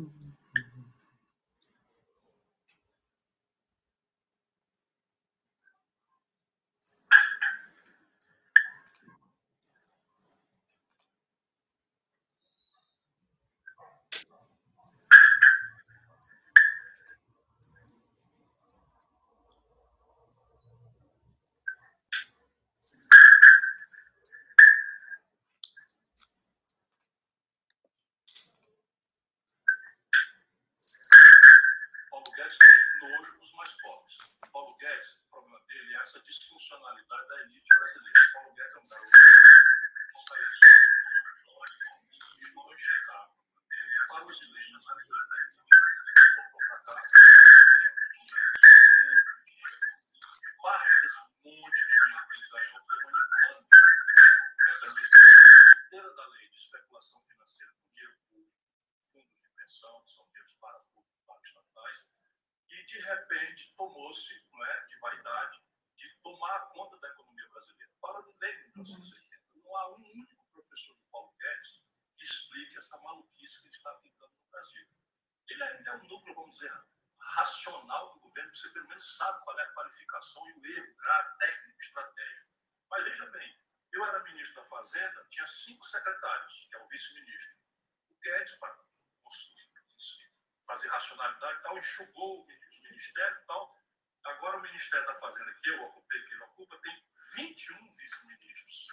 Mm-hmm. Guedes, o problema dele é essa disfuncionalidade da elite brasileira. O Paulo Guedes é um garoto de repente, tomou-se é, de vaidade de tomar conta da economia brasileira. Para de ler em 1980. Não há um único professor do Paulo Guedes que explique essa maluquice que ele está tentando no Brasil. Ele é um núcleo, vamos dizer, racional do governo, que você pelo menos sabe qual é a qualificação e o erro grave, técnico, estratégico. Mas veja bem, eu era ministro da Fazenda, tinha cinco secretários, que é o vice-ministro. O Guedes, para fazer racionalidade e tal, enxugou o ministério e tal. Agora, o Ministério da Fazenda, que eu ocupei, que ele ocupa, tem 21 vice-ministros.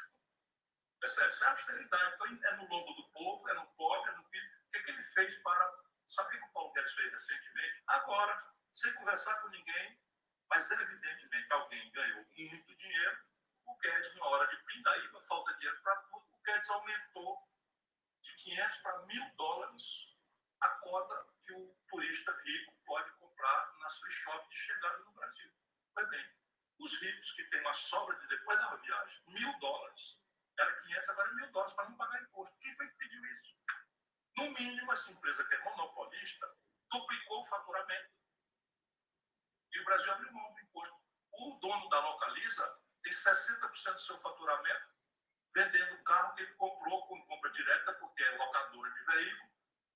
Percebe? Isso é, é austeridade. Então, é no lombo do povo, é no pobre, é no filho. O que, é que ele fez para. Sabe o que o Paulo Guedes fez recentemente? Agora, sem conversar com ninguém, mas evidentemente alguém ganhou muito dinheiro. O Guedes, na hora de pindaíba, falta dinheiro para tudo. O Guedes aumentou de 500 para 1.000 dólares a cota que o turista rico pode comprar na sua shop de chegada no Brasil. Pois bem, os ricos que têm uma sobra de depois da viagem, mil dólares, era 500, agora é mil dólares para não pagar imposto. Quem foi que pediu isso? No mínimo, essa empresa que é monopolista duplicou o faturamento. E o Brasil abriu mão do imposto. O dono da Localiza tem 60% do seu faturamento vendendo o carro que ele comprou com compra direta, porque é locador de veículo,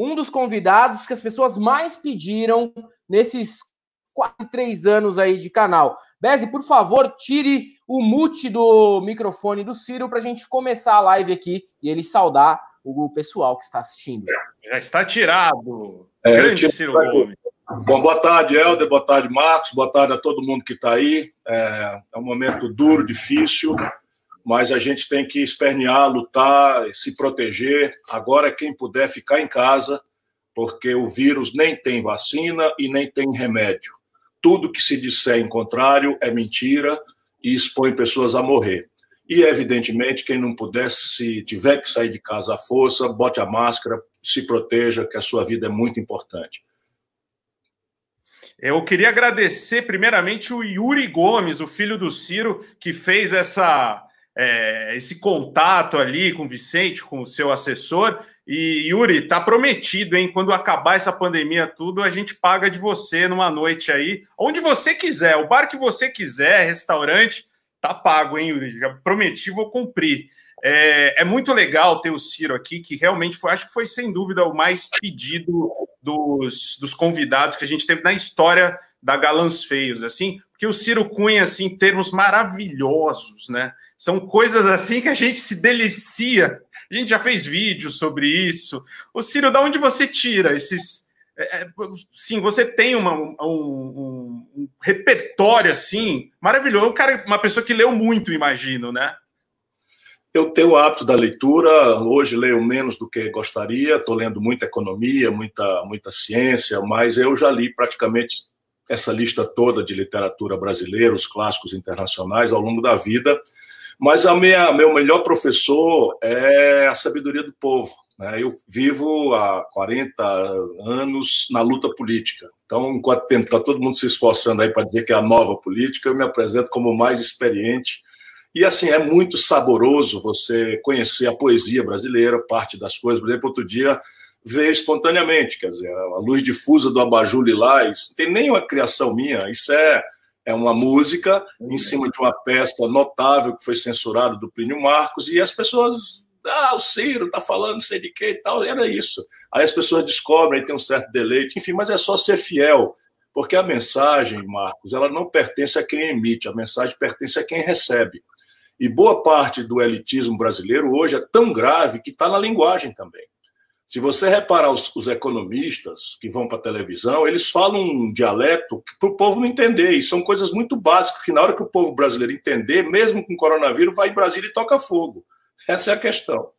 Um dos convidados que as pessoas mais pediram nesses quase três anos aí de canal. Bezzi, por favor, tire o mute do microfone do Ciro para a gente começar a live aqui e ele saudar o pessoal que está assistindo. Já está tirado. É, Grande Ciro Gomes. Bom, boa tarde, Helder, boa tarde, Marcos, boa tarde a todo mundo que está aí. É, é, um momento duro, difícil, mas a gente tem que espernear, lutar, se proteger. Agora, quem puder ficar em casa, porque o vírus nem tem vacina e nem tem remédio. Tudo que se disser em contrário é mentira e expõe pessoas a morrer. E, evidentemente, quem não puder, se tiver que sair de casa à força, bote a máscara, se proteja, que a sua vida é muito importante. Eu queria agradecer primeiramente o Yuri Gomes, o filho do Ciro, que fez essa, é, esse contato ali com o Vicente, com o seu assessor. E Yuri, tá prometido, hein? Quando acabar essa pandemia tudo, a gente paga de você numa noite aí, onde você quiser, o bar que você quiser, restaurante, tá pago, hein, Yuri? Já prometi, vou cumprir. É, é, muito legal ter o Ciro aqui, que realmente foi, acho que foi sem dúvida o mais pedido dos, dos convidados que a gente teve na história da Galãs Feios, assim, porque o Ciro Cunha, assim, termos maravilhosos, né? São coisas assim que a gente se delicia. A gente já fez vídeos sobre isso. O Ciro, da onde você tira esses. É, é sim, você tem uma, um, um, um, repertório assim maravilhoso. Um cara, uma pessoa que leu muito, imagino, né? Eu tenho o hábito da leitura, hoje leio menos do que gostaria, estou lendo muita economia, muita, muita ciência, mas eu já li praticamente essa lista toda de literatura brasileira, os clássicos internacionais ao longo da vida. Mas a minha, meu melhor professor é a sabedoria do povo. Né? Eu vivo há 40 anos na luta política. Então, enquanto está todo mundo se esforçando aí para dizer que é a nova política, eu me apresento como mais experiente. E assim, é muito saboroso você conhecer a poesia brasileira, parte das coisas. Por exemplo, outro dia veio espontaneamente, quer dizer, a luz difusa do abajur lilás, não tem nem uma criação minha, isso é, é uma música em cima de uma peça notável que foi censurada do Plínio Marcos, e as pessoas, ah, o Ciro está falando sei de quê e tal, era isso. Aí as pessoas descobrem, tem um certo deleite, enfim, mas é só ser fiel, porque a mensagem, Marcos, ela não pertence a quem emite, a mensagem pertence a quem recebe. E boa parte do elitismo brasileiro hoje é tão grave que está na linguagem também. Se você reparar os, os economistas que vão para a televisão, eles falam um dialeto para o povo não entender. E são coisas muito básicas que, na hora que o povo brasileiro entender, mesmo com coronavírus, vai em Brasília e toca fogo. Essa é a questão.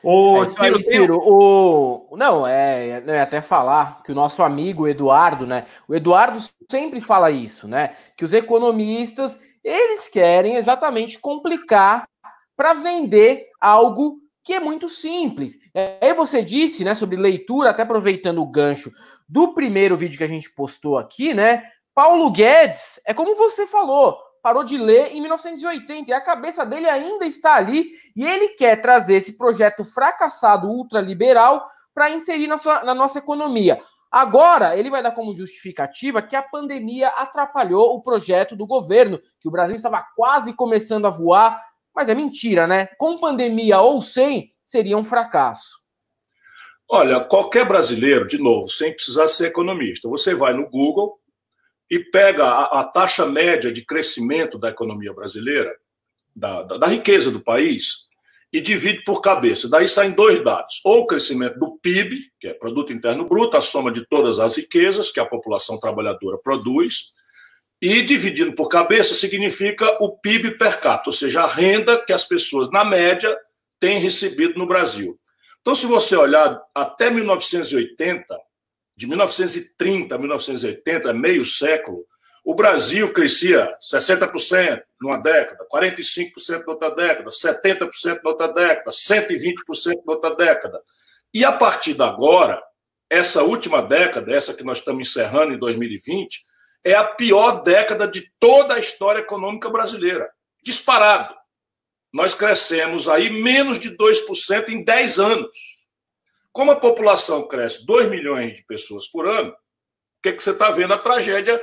O é Ciro, Ciro o... não, é, é, até falar que o nosso amigo Eduardo, né? O Eduardo sempre fala isso, né? Que os economistas eles querem exatamente complicar para vender algo que é muito simples. Aí você disse, né, sobre leitura, até aproveitando o gancho do primeiro vídeo que a gente postou aqui, né? Paulo Guedes, é como você falou, parou de ler em 1980 e a cabeça dele ainda está ali e ele quer trazer esse projeto fracassado ultraliberal para inserir na, sua, na nossa economia. Agora, ele vai dar como justificativa que a pandemia atrapalhou o projeto do governo, que o Brasil estava quase começando a voar mas é mentira, né? Com pandemia ou sem, seria um fracasso. Olha, qualquer brasileiro, de novo, sem precisar ser economista, você vai no Google e pega a, a taxa média de crescimento da economia brasileira, da, da, da riqueza do país, e divide por cabeça. Daí saem dois dados: ou o crescimento do PIB, que é Produto Interno Bruto, a soma de todas as riquezas que a população trabalhadora produz, e dividindo por cabeça significa o PIB per capita, ou seja, a renda que as pessoas, na média, têm recebido no Brasil. Então, se você olhar até 1980, de 1930 a 1980, meio século, o Brasil crescia 60% numa década, 45% na outra década, 70% na outra década, 120% na outra década. E a partir de agora, essa última década, essa que nós estamos encerrando em 2020, é a pior década de toda a história econômica brasileira. Disparado. Nós crescemos aí menos de 2% em 10 anos. Como a população cresce 2 milhões de pessoas por ano, o que, é que você está vendo? A tragédia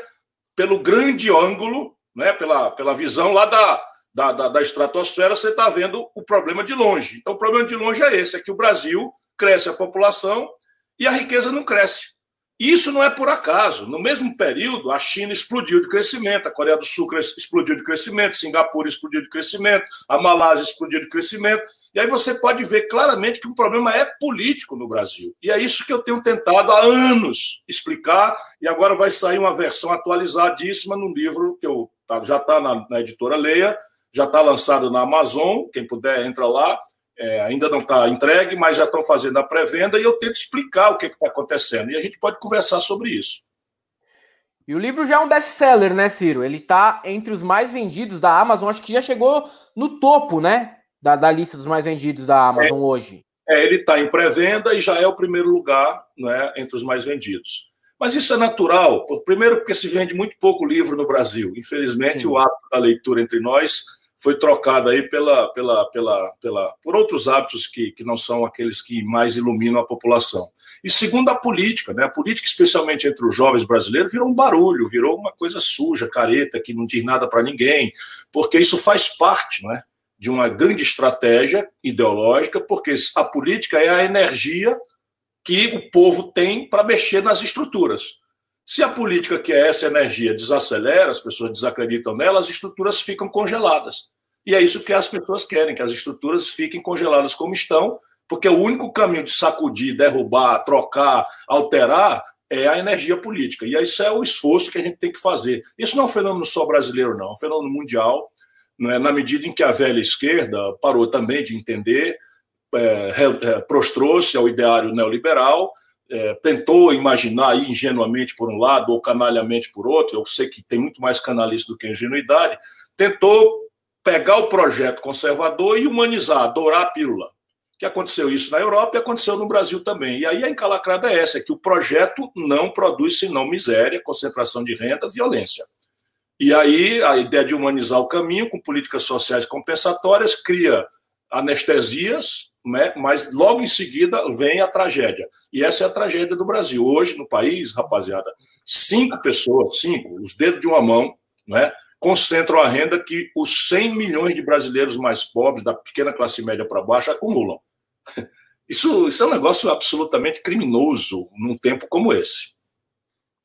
pelo grande ângulo, né, pela, pela visão lá da, da, da, da estratosfera, você está vendo o problema de longe. Então, o problema de longe é esse: é que o Brasil cresce a população e a riqueza não cresce. Isso não é por acaso. No mesmo período, a China explodiu de crescimento, a Coreia do Sul explodiu de crescimento, Singapura explodiu de crescimento, a Malásia explodiu de crescimento. E aí você pode ver claramente que o problema é político no Brasil. E é isso que eu tenho tentado há anos explicar, e agora vai sair uma versão atualizadíssima no livro que eu, tá, já está na, na editora Leia, já está lançado na Amazon, quem puder entra lá é, ainda não está entregue, mas já estão fazendo a pré-venda e eu tento explicar o que está acontecendo. E a gente pode conversar sobre isso. E o livro já é um best-seller, né, Ciro? Ele está entre os mais vendidos da Amazon, acho que já chegou no topo, né, da, da lista dos mais vendidos da Amazon é, hoje. É, ele está em pré-venda e já é o primeiro lugar né, entre os mais vendidos. Mas isso é natural, primeiro porque se vende muito pouco livro no Brasil. Infelizmente, Sim. o hábito da leitura entre nós foi trocada aí pela, pela, pela, pela, por outros hábitos que, que não são aqueles que mais iluminam a população. E segundo a política, né? a política, especialmente entre os jovens brasileiros, virou um barulho, virou uma coisa suja, careta, que não diz nada para ninguém, porque isso faz parte né, de uma grande estratégia ideológica, porque a política é a energia que o povo tem para mexer nas estruturas. Se a política, que é essa energia, desacelera, as pessoas desacreditam nela, as estruturas ficam congeladas. E é isso que as pessoas querem, que as estruturas fiquem congeladas como estão, porque o único caminho de sacudir, derrubar, trocar, alterar é a energia política. E isso é o esforço que a gente tem que fazer. Isso não é um fenômeno só brasileiro, não, é um fenômeno mundial, é? na medida em que a velha esquerda parou também de entender, é, é, prostrou-se ao ideário neoliberal é, tentou imaginar ingenuamente por um lado ou canalhamente por outro, eu sei que tem muito mais canalice do que ingenuidade, tentou pegar o projeto conservador e humanizar, dourar a pílula, que aconteceu isso na Europa e aconteceu no Brasil também. E aí a encalacrada é essa, é que o projeto não produz senão miséria, concentração de renda, violência. E aí a ideia de humanizar o caminho com políticas sociais compensatórias cria anestesias, né? mas logo em seguida vem a tragédia. E essa é a tragédia do Brasil. Hoje, no país, rapaziada, cinco pessoas, cinco, os dedos de uma mão, né? Concentram a renda que os 100 milhões de brasileiros mais pobres, da pequena classe média para baixo, acumulam. Isso, isso é um negócio absolutamente criminoso num tempo como esse.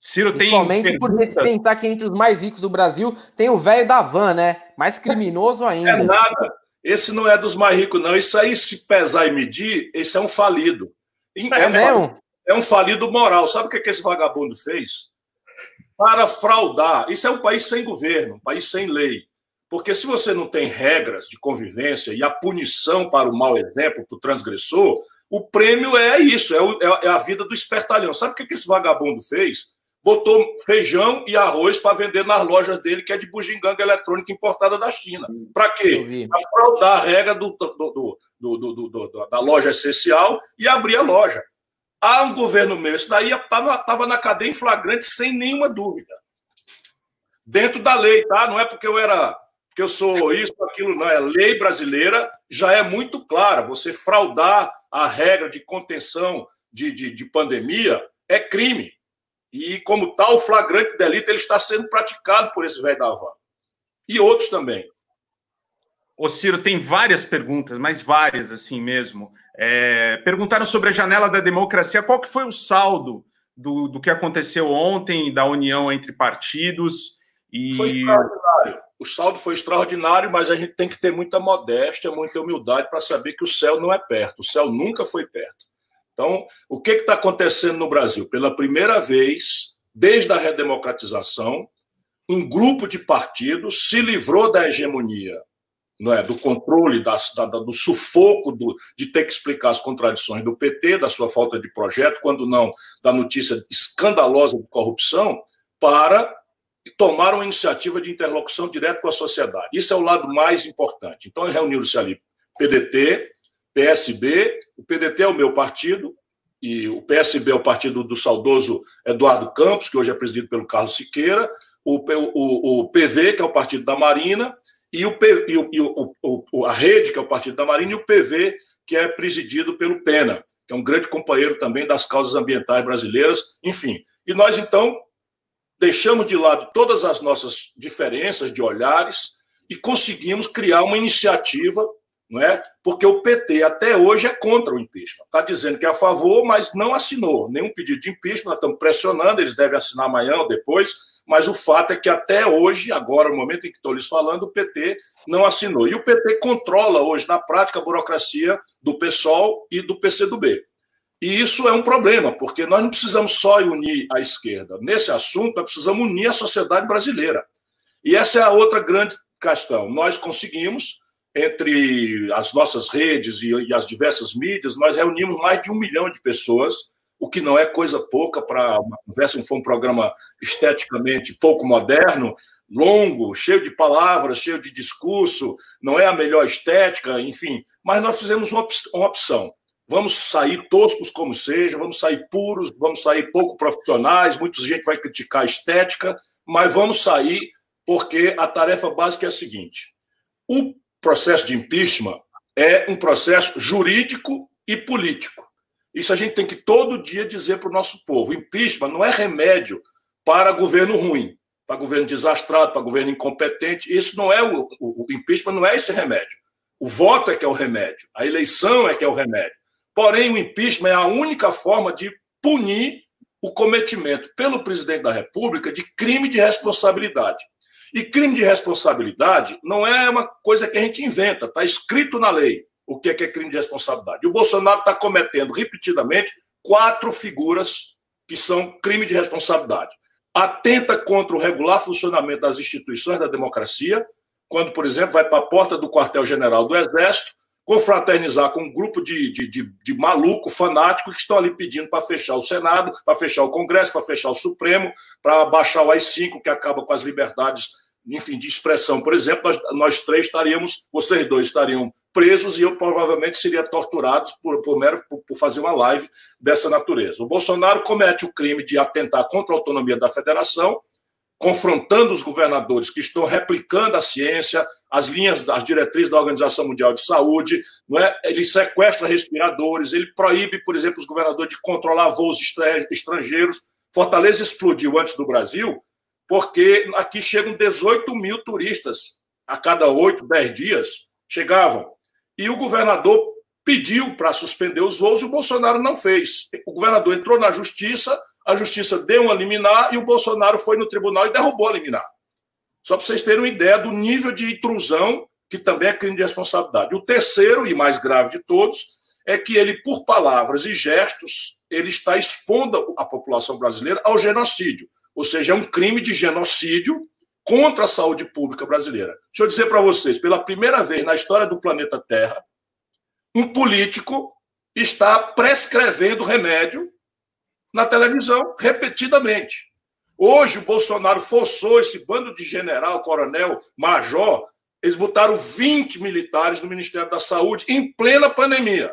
Ciro tem. Principalmente por se pensar que entre os mais ricos do Brasil tem o velho da van, né? Mais criminoso ainda. É nada. Esse não é dos mais ricos, não. Isso aí, se pesar e medir, esse é um falido. É, é, um, falido, é um falido moral. Sabe o que, que esse vagabundo fez? Para fraudar. Isso é um país sem governo, um país sem lei. Porque se você não tem regras de convivência e a punição para o mau exemplo, para o transgressor, o prêmio é isso, é, o, é, a vida do espertalhão. Sabe o que esse vagabundo fez? Botou feijão e arroz para vender nas lojas dele, que é de bugiganga eletrônica importada da China. Para quê? Para fraudar a regra do, do, do, da loja essencial e abrir a loja. Há um governo meu, isso daí estava na cadeia em flagrante sem nenhuma dúvida. Dentro da lei, tá? Não é porque eu era que eu sou isso, aquilo, não. É lei brasileira, já é muito clara. Você fraudar a regra de contenção de, de, de pandemia é crime. E, como tal, flagrante delito ele está sendo praticado por esse velho da. E outros também. Ô, Ciro, tem várias perguntas, mas várias assim mesmo. É, perguntaram sobre a janela da democracia. Qual que foi o saldo do, do que aconteceu ontem, da união entre partidos? E... Foi extraordinário o saldo foi extraordinário, mas a gente tem que ter muita modéstia, muita humildade para saber que o céu não é perto. O céu nunca foi perto. Então, o que está acontecendo no Brasil? Pela primeira vez, desde a redemocratização, um grupo de partidos se livrou da hegemonia, não é, do controle, da, da, do sufoco do, de ter que explicar as contradições do PT, da sua falta de projeto, quando não da notícia escandalosa de corrupção, para e tomaram a iniciativa de interlocução direta com a sociedade. Isso é o lado mais importante. Então, reuniram-se ali PDT, PSB, o PDT é o meu partido, e o PSB é o partido do saudoso Eduardo Campos, que hoje é presidido pelo Carlos Siqueira, o, o, o PV, que é o partido da Marina, e, o, e, o, e o, a Rede, que é o partido da Marina, e o PV, que é presidido pelo Pena, que é um grande companheiro também das causas ambientais brasileiras, enfim. E nós, então, deixamos de lado todas as nossas diferenças de olhares e conseguimos criar uma iniciativa, não é? Porque o PT até hoje é contra o impeachment. Está dizendo que é a favor, mas não assinou nenhum pedido de impeachment. Nós estamos pressionando, eles devem assinar amanhã ou depois. Mas o fato é que até hoje, agora, no momento em que estou lhes falando, o PT não assinou. E o PT controla hoje, na prática, a burocracia do PSOL e do PCdoB. E isso é um problema, porque nós não precisamos só unir a esquerda. Nesse assunto, nós precisamos unir a sociedade brasileira. E essa é a outra grande questão. Nós conseguimos, entre as nossas redes e, as diversas mídias, nós reunimos mais de um milhão de pessoas, o que não é coisa pouca para uma conversa. Foi um programa esteticamente pouco moderno, longo, cheio de palavras, cheio de discurso, não é a melhor estética, enfim. Mas nós fizemos uma opção vamos sair toscos como seja, vamos sair puros, vamos sair pouco profissionais, muita gente vai criticar a estética, mas vamos sair porque a tarefa básica é a seguinte: o processo de impeachment é um processo jurídico e político. Isso a gente tem que todo dia dizer para o nosso povo. Impeachment não é remédio para governo ruim, para governo desastrado, para governo incompetente. Isso não é o, o, o impeachment não é esse remédio. O voto é que é o remédio, a eleição é que é o remédio. Porém, o impeachment é a única forma de punir o cometimento pelo presidente da República de crime de responsabilidade. E crime de responsabilidade não é uma coisa que a gente inventa, está escrito na lei o que é, que é crime de responsabilidade. O Bolsonaro está cometendo repetidamente quatro figuras que são crime de responsabilidade. Atenta contra o regular funcionamento das instituições da democracia, quando, por exemplo, vai para a porta do quartel-general do Exército confraternizar com um grupo de, de, de, de maluco, fanático, que estão ali pedindo para fechar o Senado, para fechar o Congresso, para fechar o Supremo, para baixar o AI-5, que acaba com as liberdades, enfim, de expressão. Por exemplo, nós, nós três estaríamos, vocês dois estariam presos e eu provavelmente seria torturado por, por, por, por fazer uma live dessa natureza. O Bolsonaro comete o crime de atentar contra a autonomia da federação, confrontando os governadores que estão replicando a ciência, as linhas, as diretrizes da Organização Mundial de Saúde, não é? ele sequestra respiradores, ele proíbe, por exemplo, os governadores de controlar voos estrangeiros. Fortaleza explodiu antes do Brasil, porque aqui chegam 18 mil turistas a cada oito, dez dias, chegavam. E o governador pediu para suspender os voos o Bolsonaro não fez. O governador entrou na justiça, a justiça deu uma liminar e o Bolsonaro foi no tribunal e derrubou a liminar. Só para vocês terem uma ideia do nível de intrusão, que também é crime de responsabilidade. O terceiro, e mais grave de todos, é que ele, por palavras e gestos, ele está expondo a população brasileira ao genocídio. Ou seja, é um crime de genocídio contra a saúde pública brasileira. Deixa eu dizer para vocês, pela primeira vez na história do planeta Terra, um político está prescrevendo remédio na televisão repetidamente. Hoje o Bolsonaro forçou esse bando de general, coronel, major, eles botaram 20 militares no Ministério da Saúde em plena pandemia.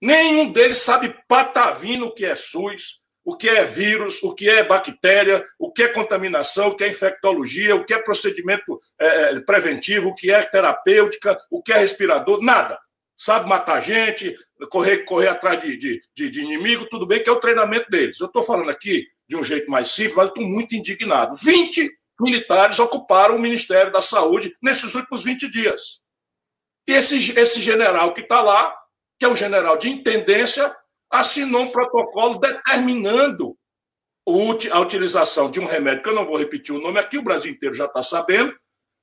Nenhum deles sabe patavino o que é SUS, o que é vírus, o que é bactéria, o que é contaminação, o que é infectologia, o que é procedimento é, preventivo, o que é terapêutica, o que é respirador, nada. Sabe matar gente, correr, correr atrás de, de, de, de inimigo, tudo bem que é o treinamento deles. Eu estou falando aqui de um jeito mais simples, mas estou muito indignado. 20 militares ocuparam o Ministério da Saúde nesses últimos 20 dias. E esse, esse general que está lá, que é um general de intendência, assinou um protocolo determinando a utilização de um remédio, que eu não vou repetir o nome aqui, o Brasil inteiro já está sabendo,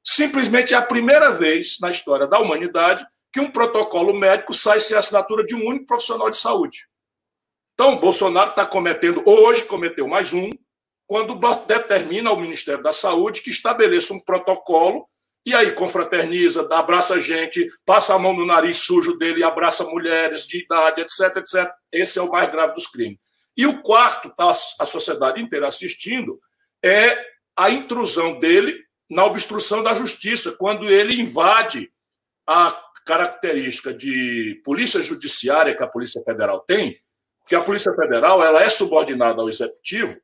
simplesmente é a primeira vez na história da humanidade que um protocolo médico sai sem a assinatura de um único profissional de saúde. Então, Bolsonaro está cometendo, hoje cometeu mais um, quando determina ao Ministério da Saúde que estabeleça um protocolo e aí confraterniza, abraça gente, passa a mão no nariz sujo dele, abraça mulheres de idade, etc, etc. Esse é o mais grave dos crimes. E o quarto, está a sociedade inteira assistindo, é a intrusão dele na obstrução da justiça, quando ele invade a característica de polícia judiciária que a Polícia Federal tem, que a Polícia Federal ela é subordinada ao Executivo,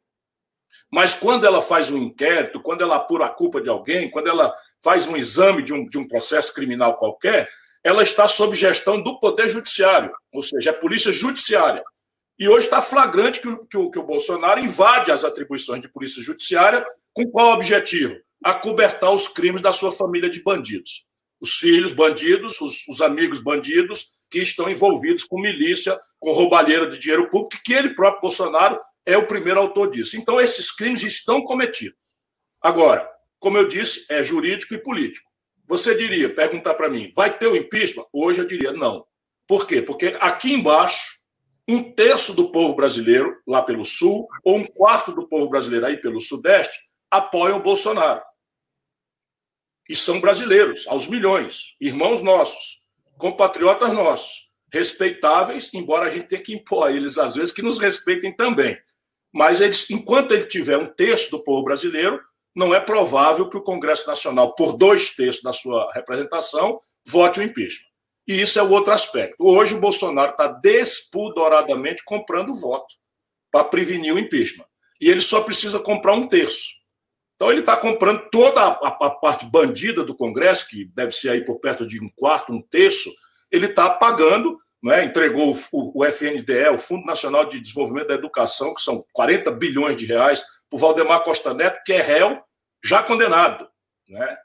mas quando ela faz um inquérito, quando ela apura a culpa de alguém, quando ela faz um exame de um, de um processo criminal qualquer, ela está sob gestão do Poder Judiciário, ou seja, é Polícia Judiciária. E hoje está flagrante que o, que, que o Bolsonaro invade as atribuições de Polícia Judiciária com qual objetivo? Acobertar os crimes da sua família de bandidos. Os filhos bandidos, os, os amigos bandidos que estão envolvidos com milícia, com roubalheira de dinheiro público, que ele próprio Bolsonaro é o primeiro autor disso. Então, esses crimes estão cometidos. Agora, como eu disse, é jurídico e político. Você diria, perguntar para mim, vai ter o impeachment? Hoje eu diria não. Por quê? Porque aqui embaixo, um terço do povo brasileiro, lá pelo sul, ou um quarto do povo brasileiro aí pelo sudeste, apoiam o Bolsonaro. E são brasileiros, aos milhões, irmãos nossos, compatriotas nossos, respeitáveis, embora a gente tenha que impor a eles, às vezes, que nos respeitem também. Mas eles, enquanto ele tiver um terço do povo brasileiro, não é provável que o Congresso Nacional, por dois terços da sua representação, vote o impeachment. E isso é o outro aspecto. Hoje o Bolsonaro está despudoradamente comprando voto para prevenir o impeachment. E ele só precisa comprar um terço. Então ele está comprando toda a, a, parte bandida do Congresso, que deve ser aí por perto de um quarto, um terço, ele está pagando, é? entregou o, o, o FNDE, o Fundo Nacional de Desenvolvimento da Educação, que são 40 bilhões de reais, para o Valdemar Costa Neto, que é réu já condenado. Né?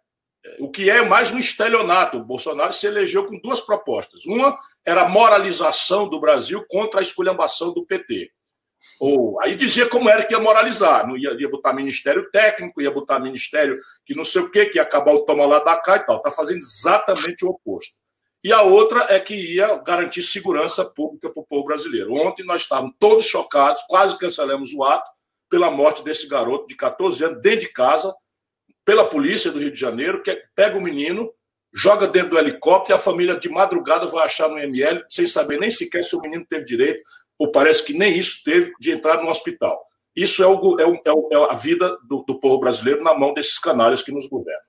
O que é mais um estelionato. O Bolsonaro se elegeu com duas propostas. Uma era a moralização do Brasil contra a esculhambação do PT. Ou aí dizia como era que ia moralizar, não ia, ia botar ministério técnico, ia botar ministério que não sei o quê, que ia acabar o toma lá da cá e tal. Está fazendo exatamente o oposto. E a outra é que ia garantir segurança pública para o povo brasileiro. Ontem nós estávamos todos chocados, quase cancelamos o ato pela morte desse garoto de 14 anos dentro de casa, pela polícia do Rio de Janeiro, que pega o menino, joga dentro do helicóptero e a família de madrugada vai achar no ML, sem saber nem sequer se o menino teve direito, ou parece que nem isso teve, de entrar no hospital. Isso é, o, é, o, é, é a vida do, do povo brasileiro na mão desses canários que nos governam.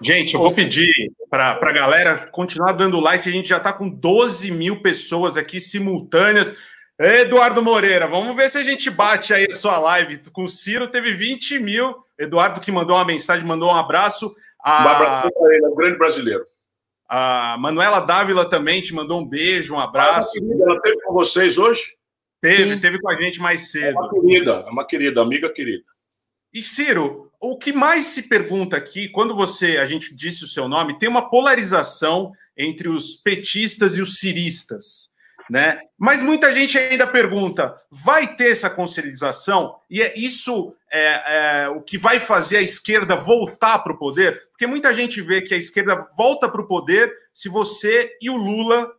Gente, eu vou pedir para a galera continuar dando like. A gente já está com 12 mil pessoas aqui simultâneas. Eduardo Moreira, vamos ver se a gente bate aí a sua live. Com o Ciro teve 20 mil. Eduardo que mandou uma mensagem, mandou um abraço. A... Um abraço para ele, é um grande brasileiro. A Manuela Dávila também te mandou um beijo, um abraço. Ela esteve com vocês hoje? Teve, Sim. teve com a gente mais cedo. É uma querida, é uma querida, amiga querida. E Ciro, o que mais se pergunta aqui, quando você, a gente disse o seu nome, tem uma polarização entre os petistas e os ciristas, né? Mas muita gente ainda pergunta: vai ter essa conciliação? E é isso é, é o que vai fazer a esquerda voltar para o poder? Porque muita gente vê que a esquerda volta para o poder se você e o Lula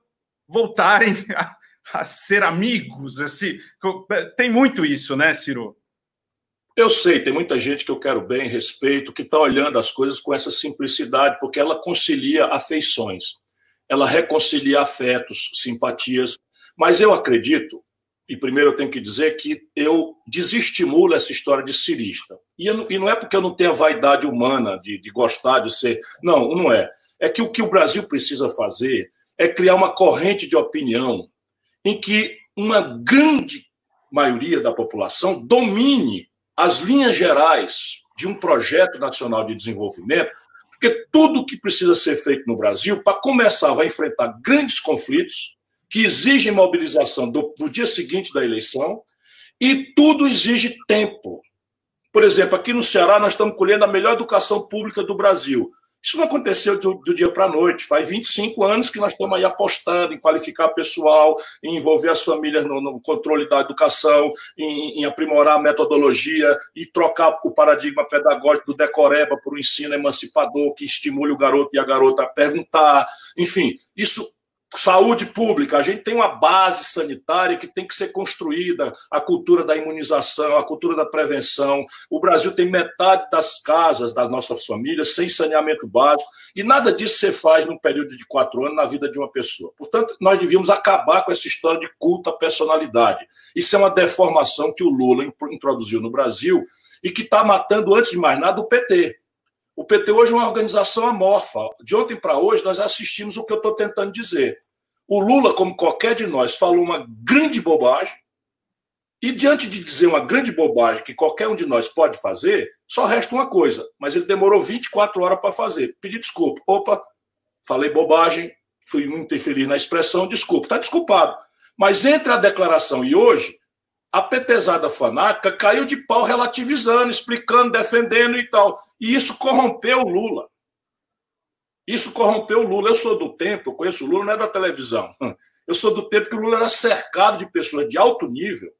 voltarem a, a ser amigos. Assim, tem muito isso, né, Ciro? Eu sei, tem muita gente que eu quero bem, respeito, que está olhando as coisas com essa simplicidade, porque ela concilia afeições, ela reconcilia afetos, simpatias. Mas eu acredito, e primeiro eu tenho que dizer que eu desestimulo essa história de cirista. E, eu, e não é porque eu não tenho a vaidade humana de, de gostar de ser. Não, não é. É que o que o Brasil precisa fazer é criar uma corrente de opinião em que uma grande maioria da população domine as linhas gerais de um projeto nacional de desenvolvimento, porque tudo que precisa ser feito no Brasil, para começar, vai enfrentar grandes conflitos que exigem mobilização do, do dia seguinte da eleição, e tudo exige tempo. Por exemplo, aqui no Ceará, nós estamos colhendo a melhor educação pública do Brasil. Isso não aconteceu do, do dia para a noite. Faz 25 anos que nós estamos aí apostando em qualificar pessoal, em envolver as famílias no, no controle da educação, em, em, aprimorar a metodologia e trocar o paradigma pedagógico do decoreba para o ensino emancipador, que estimule o garoto e a garota a perguntar. Enfim, isso Saúde pública, a gente tem uma base sanitária que tem que ser construída, a cultura da imunização, a cultura da prevenção. O Brasil tem metade das casas das nossas famílias sem saneamento básico, e nada disso você faz num período de quatro anos na vida de uma pessoa. Portanto, nós devíamos acabar com essa história de culto à personalidade. Isso é uma deformação que o Lula introduziu no Brasil e que está matando, antes de mais nada, o PT. O PT hoje é uma organização amorfa. De ontem para hoje, nós assistimos o que eu estou tentando dizer. O Lula, como qualquer de nós, falou uma grande bobagem, e diante de dizer uma grande bobagem que qualquer um de nós pode fazer, só resta uma coisa, mas ele demorou 24 horas para fazer. Pedir desculpa. Opa, falei bobagem, fui muito infeliz na expressão, desculpa. Está desculpado. Mas entre a declaração e hoje, a petezada fanática caiu de pau relativizando, explicando, defendendo e tal. E isso corrompeu o Lula. Isso corrompeu o Lula. Eu sou do tempo, eu conheço o Lula, não é da televisão. Eu sou do tempo que o Lula era cercado de pessoas de alto nível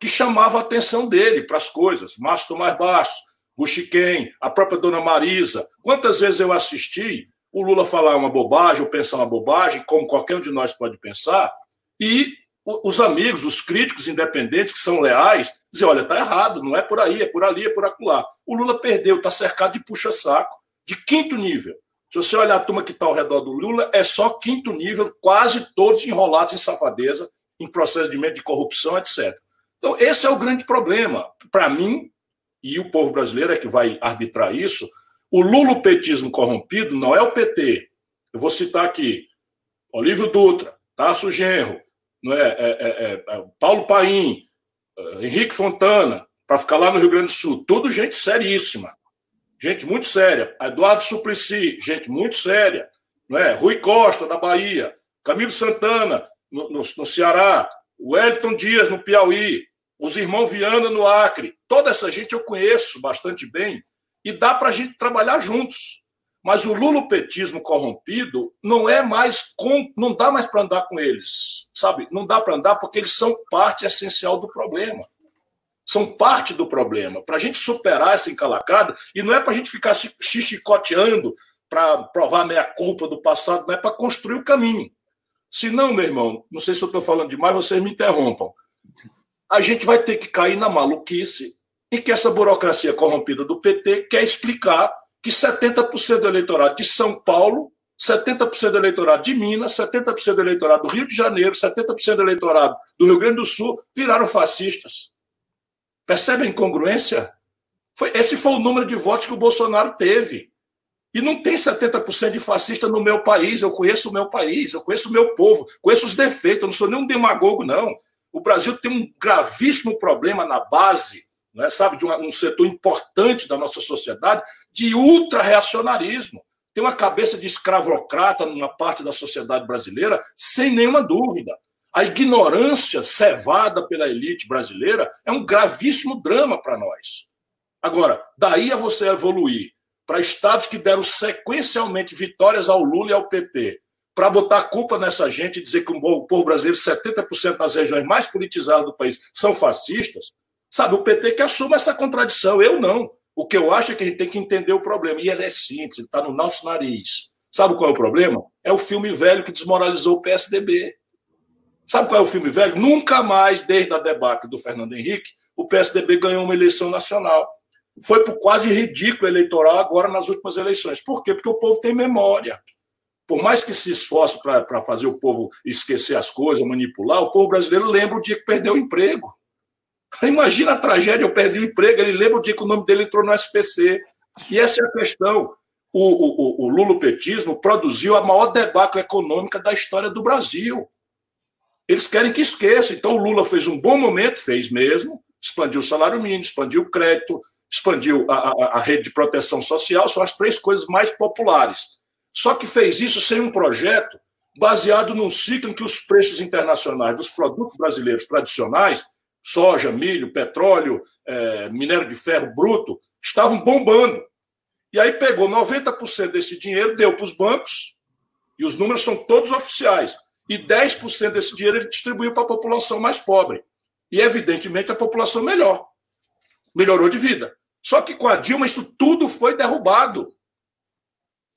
que chamavam a atenção dele para as coisas. Márcio Tomás Bastos, Guxiquem, a própria Dona Marisa. Quantas vezes eu assisti o Lula falar uma bobagem ou pensar uma bobagem, como qualquer um de nós pode pensar, e os amigos, os críticos independentes que são leais, dizer, olha, está errado, não é por aí, é por ali, é por acolá. O Lula perdeu, está cercado de puxa-saco, de quinto nível. Se você olhar a turma que está ao redor do Lula, é só quinto nível, quase todos enrolados em safadeza, em processo de medo de corrupção, etc. Então, esse é o grande problema. Para mim, e o povo brasileiro é que vai arbitrar isso, o lulopetismo corrompido não é o PT. Eu vou citar aqui Olívio Dutra, Tasso Genro, não é, é, é, é Paulo Paim, Henrique Fontana, para ficar lá no Rio Grande do Sul. Tudo gente seríssima. Gente muito séria. Eduardo Suplicy, gente muito séria. Não é? Rui Costa, da Bahia. Camilo Santana, no, no, no Ceará. Wellington Dias, no Piauí. Os irmãos Viana, no Acre. Toda essa gente eu conheço bastante bem. E dá para a gente trabalhar juntos. Mas o lulopetismo corrompido não é mais com, não dá mais para andar com eles, sabe? Não dá para andar porque eles são parte essencial do problema. São parte do problema. Para a gente superar essa encalacrada, e não é para a gente ficar se para provar meia culpa do passado, não é para construir o caminho. Se não, meu irmão, não sei se eu estou falando demais, vocês me interrompam. A gente vai ter que cair na maluquice em que essa burocracia corrompida do PT quer explicar que 70% do eleitorado de São Paulo, 70% do eleitorado de Minas, 70% do eleitorado do Rio de Janeiro, 70% do eleitorado do Rio Grande do Sul viraram fascistas. Percebe a incongruência? Foi, esse foi o número de votos que o Bolsonaro teve. E não tem 70% de fascista no meu país. Eu conheço o meu país, eu conheço o meu povo, conheço os defeitos. Eu não sou nenhum demagogo, não. O Brasil tem um gravíssimo problema na base, né, sabe, de um setor importante da nossa sociedade, de ultra-reacionarismo. Tem uma cabeça de escravocrata numa parte da sociedade brasileira, sem nenhuma dúvida. A ignorância cevada pela elite brasileira é um gravíssimo drama para nós. Agora, daí a você evoluir para estados que deram sequencialmente vitórias ao Lula e ao PT, para botar a culpa nessa gente e dizer que o povo brasileiro, 70% nas regiões mais politizadas do país, são fascistas, sabe, o PT que assuma essa contradição, eu não. O que eu acho é que a gente tem que entender o problema, e ele é simples, ele está no nosso nariz. Sabe qual é o problema? É o filme velho que desmoralizou o PSDB. Sabe qual é o filme velho? Nunca mais, desde a debate do Fernando Henrique, o PSDB ganhou uma eleição nacional. Foi por quase ridículo eleitoral agora nas últimas eleições. Por quê? Porque o povo tem memória. Por mais que se esforce para fazer o povo esquecer as coisas, manipular, o povo brasileiro lembra o dia que perdeu o emprego. Imagina a tragédia, eu perdi o emprego, ele lembra o dia que o nome dele entrou no SPC. E essa é a questão. O, o, o lulopetismo produziu a maior debacle econômica da história do Brasil. Eles querem que esqueça. Então, o Lula fez um bom momento, fez mesmo, expandiu o salário mínimo, expandiu o crédito, expandiu a, a, a, rede de proteção social, são as três coisas mais populares. Só que fez isso sem um projeto baseado num ciclo em que os preços internacionais dos produtos brasileiros tradicionais, soja, milho, petróleo, é, minério de ferro bruto, estavam bombando. E aí pegou 90% desse dinheiro, deu para os bancos, e os números são todos oficiais e 10% desse dinheiro ele distribuiu para a população mais pobre. E, evidentemente, a população melhor. Melhorou de vida. Só que com a Dilma isso tudo foi derrubado.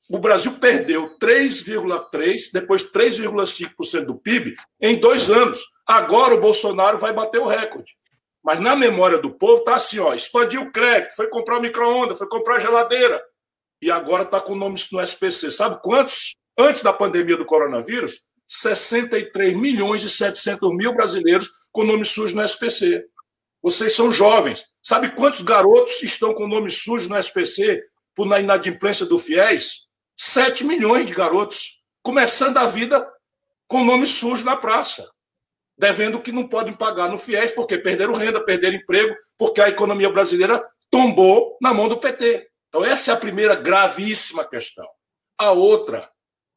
O Brasil perdeu 3,3%, depois 3,5% do PIB em dois anos. Agora o Bolsonaro vai bater o recorde. Mas na memória do povo está assim: ó, expandiu o crédito, foi comprar o micro-ondas, foi comprar a geladeira. E agora está com o nome no SPC. Sabe quantos? Antes da pandemia do coronavírus, 63 milhões e 700 mil brasileiros com nome sujo no SPC. Vocês são jovens. Sabe quantos garotos estão com nome sujo no SPC por na inadimplência do FIES? 7 milhões de garotos, começando a vida com nome sujo na praça, devendo que não podem pagar no FIES porque perderam renda, perderam emprego, porque a economia brasileira tombou na mão do PT. Então, essa é a primeira gravíssima questão. A outra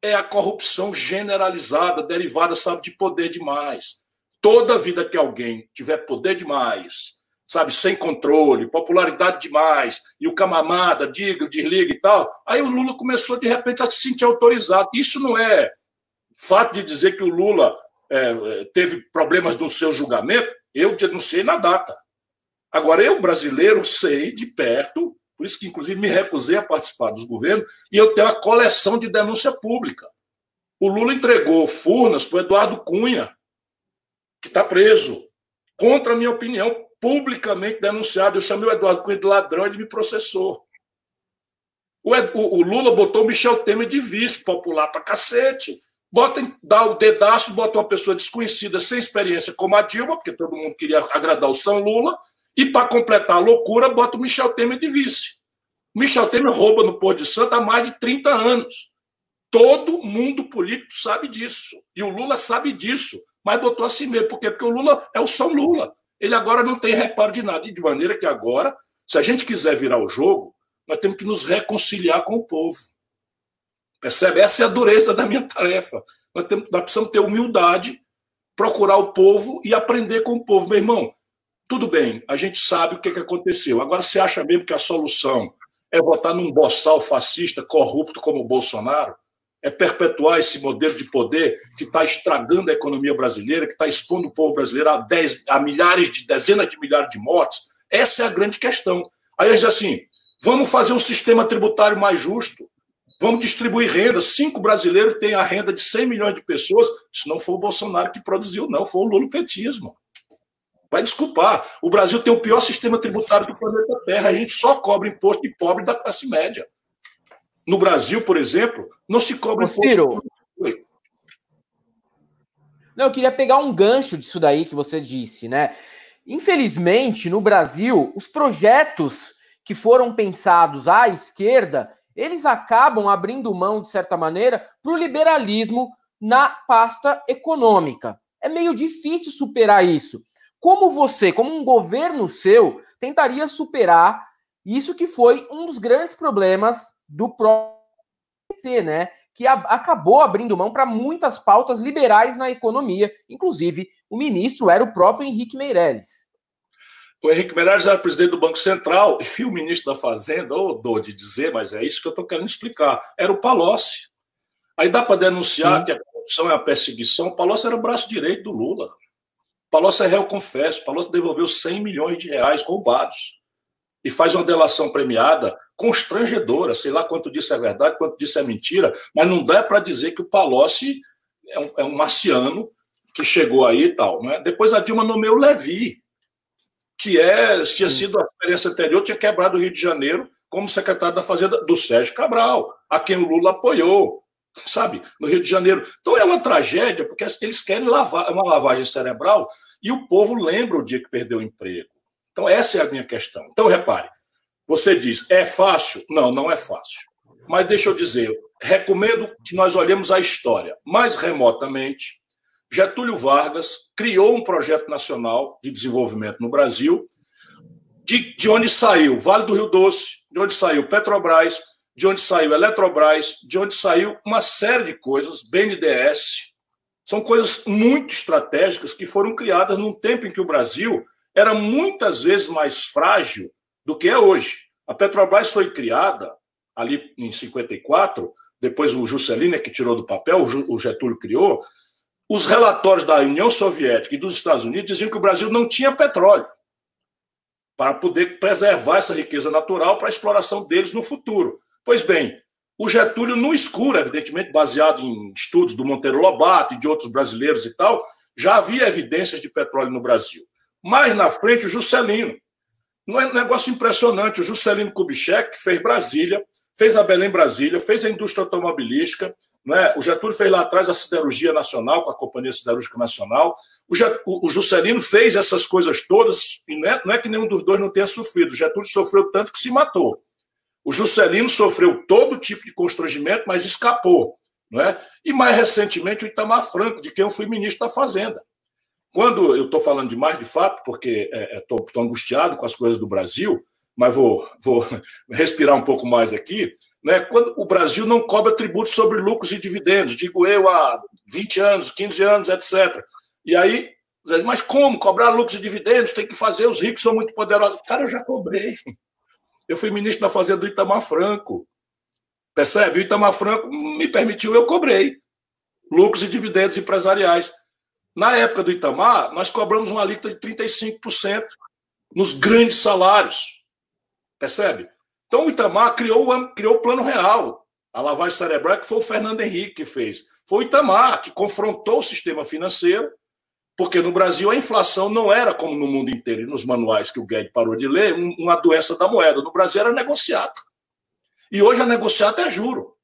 é a corrupção generalizada, derivada, sabe, de poder demais. Toda vida que alguém tiver poder demais, sabe, sem controle, popularidade demais, e o camamada, diga, desliga e tal, aí o Lula começou, de repente, a se sentir autorizado. Isso não é fato de dizer que o Lula é, teve problemas no seu julgamento, eu denunciei na data. Agora, eu, brasileiro, sei de perto por isso que, inclusive, me recusei a participar dos governos, e eu tenho uma coleção de denúncia pública. O Lula entregou Furnas para o Eduardo Cunha, que está preso, contra a minha opinião, publicamente denunciado. Eu chamei o Eduardo Cunha de ladrão e ele me processou. O Lula botou o Michel Temer de vice, popular para cacete. Bota, dá o dedaço, bota uma pessoa desconhecida, sem experiência, como a Dilma, porque todo mundo queria agradar o São Lula, e, para completar a loucura, bota o Michel Temer de vice. O Michel Temer rouba no Pôr de Santo há mais de 30 anos. Todo mundo político sabe disso. E o Lula sabe disso. Mas botou assim mesmo. Por quê? Porque o Lula é o São Lula. Ele agora não tem reparo de nada. E de maneira que agora, se a gente quiser virar o jogo, nós temos que nos reconciliar com o povo. Percebe? Essa é a dureza da minha tarefa. Nós, temos, nós precisamos ter humildade, procurar o povo e aprender com o povo. Meu irmão, tudo bem, a gente sabe o que, que aconteceu. Agora, você acha mesmo que a solução é votar num boçal fascista corrupto como o Bolsonaro? É perpetuar esse modelo de poder que está estragando a economia brasileira, que está expondo o povo brasileiro a, dez, a milhares de, dezenas de milhares de mortes? Essa é a grande questão. Aí eles dizem assim: vamos fazer um sistema tributário mais justo, vamos distribuir renda. Cinco brasileiros têm a renda de 100 milhões de pessoas. Isso não foi o Bolsonaro que produziu, não, foi o lulopetismo. Vai desculpar. O Brasil tem o pior sistema tributário do planeta Terra. A gente só cobra imposto de pobre da classe média. No Brasil, por exemplo, não se cobra Ô, imposto. Ciro, não, eu queria pegar um gancho disso daí que você disse, né? Infelizmente, no Brasil, os projetos que foram pensados à esquerda, eles acabam abrindo mão, de certa maneira, para o liberalismo na pasta econômica. É meio difícil superar isso. Como você, como um governo seu, tentaria superar isso que foi um dos grandes problemas do próprio PT, né? Que a, acabou abrindo mão para muitas pautas liberais na economia. Inclusive, o ministro era o próprio Henrique Meirelles. O Henrique Meirelles era presidente do Banco Central e o ministro da Fazenda, ou oh, dou de dizer, mas é isso que eu estou querendo explicar, era o Palocci. Aí dá para denunciar Sim. que a corrupção é a perseguição. O Palocci era o braço direito do Lula. Palocci é réu confesso. Palocci devolveu 100 milhões de reais roubados. E faz uma delação premiada constrangedora. Sei lá quanto disso é verdade, quanto disso é mentira, mas não dá para dizer que o Palocci é um, é um, marciano que chegou aí e tal. Né? Depois a Dilma nomeou o Levi, que é, tinha sido a experiência anterior, tinha quebrado o Rio de Janeiro como secretário da Fazenda do Sérgio Cabral, a quem o Lula apoiou sabe, no Rio de Janeiro. Então é uma tragédia, porque eles querem lavar, é uma lavagem cerebral e o povo lembra o dia que perdeu o emprego. Então essa é a minha questão. Então repare, você diz, é fácil? Não, não é fácil. Mas deixa eu dizer, recomendo que nós olhemos a história mais remotamente. Getúlio Vargas criou um projeto nacional de desenvolvimento no Brasil, de, de onde saiu Vale do Rio Doce, de onde saiu Petrobras, de onde saiu Eletrobras, de onde saiu uma série de coisas, BNDES. São coisas muito estratégicas que foram criadas num tempo em que o Brasil era muitas vezes mais frágil do que é hoje. A Petrobras foi criada ali em 54, depois o Juscelino é que tirou do papel, o Getúlio criou. Os relatórios da União Soviética e dos Estados Unidos diziam que o Brasil não tinha petróleo para poder preservar essa riqueza natural para a exploração deles no futuro. Pois bem, o Getúlio, no escuro, evidentemente baseado em estudos do Monteiro Lobato e de outros brasileiros e tal, já havia evidências de petróleo no Brasil. Mais na frente, o Juscelino. Não é um negócio impressionante. O Juscelino Kubitschek fez Brasília, fez a Belém Brasília, fez a indústria automobilística. Não é? O Getúlio fez lá atrás a Siderurgia Nacional, com a Companhia Siderúrgica Nacional. O, o Juscelino fez essas coisas todas, e não é, não é que nenhum dos dois não tenha sofrido. O Getúlio sofreu tanto que se matou. O Juscelino sofreu todo tipo de constrangimento, mas escapou. Não é? E mais recentemente o Itamar Franco, de quem eu fui ministro da Fazenda. Quando eu estou falando demais de fato, porque estou é, é angustiado com as coisas do Brasil, mas vou, vou respirar um pouco mais aqui. Né? Quando o Brasil não cobra tributo sobre lucros e dividendos, digo eu há 20 anos, 15 anos, etc. E aí, mas como cobrar lucros e dividendos? Tem que fazer, os ricos são muito poderosos. Cara, eu já cobrei. Eu fui ministro da Fazenda do Itamar Franco. Percebe? O Itamar Franco me permitiu, eu cobrei lucros e dividendos empresariais. Na época do Itamar, nós cobramos uma alíquota de 35% nos grandes salários. Percebe? Então o Itamar criou, criou o plano real. A lavagem cerebral que foi o Fernando Henrique que fez. Foi o Itamar que confrontou o sistema financeiro porque no Brasil a inflação não era como no mundo inteiro, e nos manuais que o Guedes parou de ler, uma doença da moeda. No Brasil era negociado. E hoje a negociada é juro.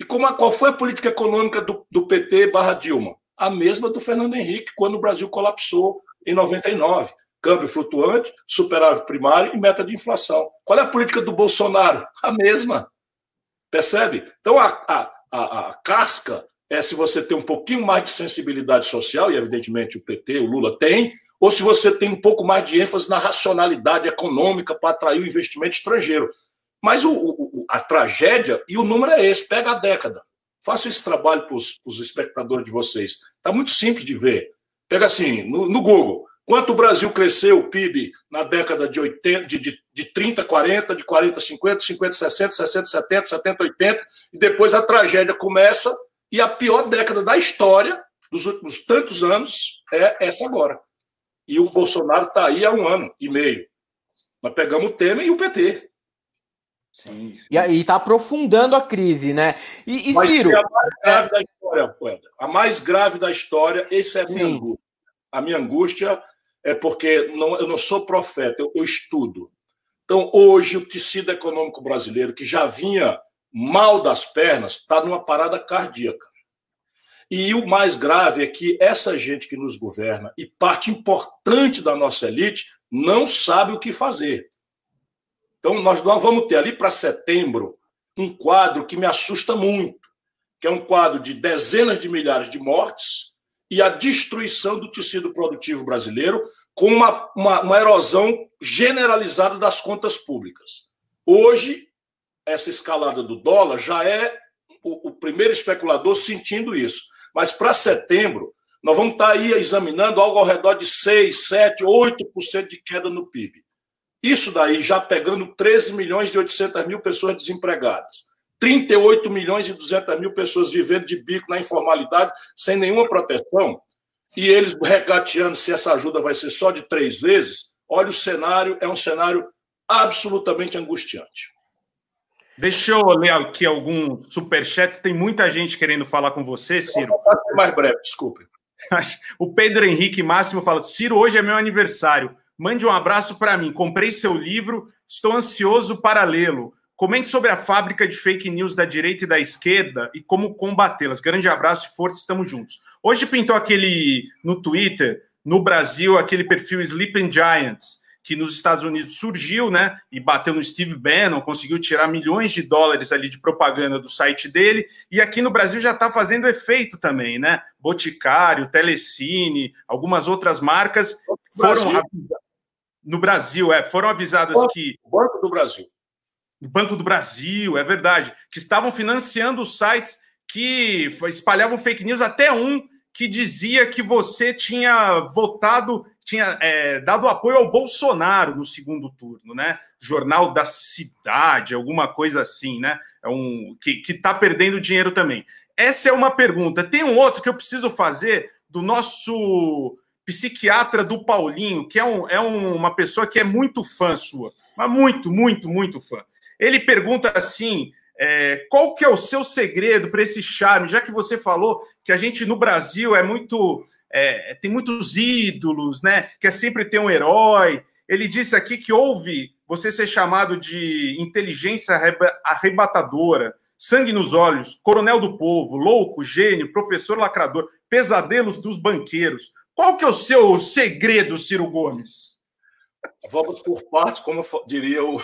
E como a, qual foi a política econômica do, do PT barra Dilma? A mesma do Fernando Henrique, quando o Brasil colapsou em 99. Câmbio flutuante, superávit primário e meta de inflação. Qual é a política do Bolsonaro? A mesma. Percebe? Então a, a, a, a casca é se você tem um pouquinho mais de sensibilidade social, e evidentemente o PT, o Lula tem, ou se você tem um pouco mais de ênfase na racionalidade econômica para atrair o investimento estrangeiro. Mas o, o, a tragédia, e o número é esse, pega a década. Faça esse trabalho para os espectadores de vocês. Está muito simples de ver. Pega assim, no, no, Google, quanto o Brasil cresceu o PIB na década de, 80, de, de, de 30, 40, de 40, 50, 50, 60, 60, 70, 70, 80, e depois a tragédia começa e a pior década da história dos últimos tantos anos é essa agora. E o Bolsonaro está aí há um ano e meio. Nós pegamos o Temer e o PT. Sim, sim. E está aprofundando a crise, né? E, e Ciro. É a mais grave da história. A mais grave da história, essa é a minha angústia. A minha angústia é porque não, eu não sou profeta, eu, eu estudo. Então, hoje, o tecido econômico brasileiro, que já vinha mal das pernas, está numa parada cardíaca. E o mais grave é que essa gente que nos governa e parte importante da nossa elite não sabe o que fazer. Então, nós vamos ter ali para setembro um quadro que me assusta muito, que é um quadro de dezenas de milhares de mortes e a destruição do tecido produtivo brasileiro com uma, uma, uma erosão generalizada das contas públicas. Hoje, essa escalada do dólar já é o, o primeiro especulador sentindo isso. Mas para setembro, nós vamos estar aí examinando algo ao redor de 6, 7, 8% de queda no PIB. Isso daí já pegando 13 milhões e 800 mil pessoas desempregadas. 38 milhões e 200 mil pessoas vivendo de bico na informalidade, sem nenhuma proteção, e eles regateando se essa ajuda vai ser só de três vezes, olha o cenário, é um cenário absolutamente angustiante. Deixa eu ler aqui alguns superchats. Tem muita gente querendo falar com você, Ciro. Mais breve, desculpe. O Pedro Henrique Máximo fala: Ciro, hoje é meu aniversário. Mande um abraço para mim. Comprei seu livro, estou ansioso para lê-lo. Comente sobre a fábrica de fake news da direita e da esquerda e como combatê-las. Grande abraço e força, estamos juntos. Hoje pintou aquele no Twitter, no Brasil, aquele perfil Sleeping Giants, que nos Estados Unidos surgiu, né? E bateu no Steve Bannon, conseguiu tirar milhões de dólares ali de propaganda do site dele. E aqui no Brasil já está fazendo efeito também, né? Boticário, Telecine, algumas outras marcas foram no Brasil, é, foram avisadas Banco, que. Banco do Brasil. Banco do Brasil, é verdade, que estavam financiando sites que espalhavam fake news, até um que dizia que você tinha votado, tinha é, dado apoio ao Bolsonaro no segundo turno, né? Jornal da Cidade, alguma coisa assim, né? É um que está perdendo dinheiro também. Essa é uma pergunta. Tem um outro que eu preciso fazer do nosso psiquiatra do Paulinho, que é, um, é um, uma pessoa que é muito fã sua, mas muito, muito, muito fã. Ele pergunta assim: é, qual que é o seu segredo para esse charme? Já que você falou que a gente no Brasil é muito. É, tem muitos ídolos, né? Quer sempre ter um herói. Ele disse aqui que houve você ser chamado de inteligência arrebatadora, sangue nos olhos, coronel do povo, louco, gênio, professor lacrador, pesadelos dos banqueiros. Qual que é o seu segredo, Ciro Gomes? Vamos por partes, como diria o,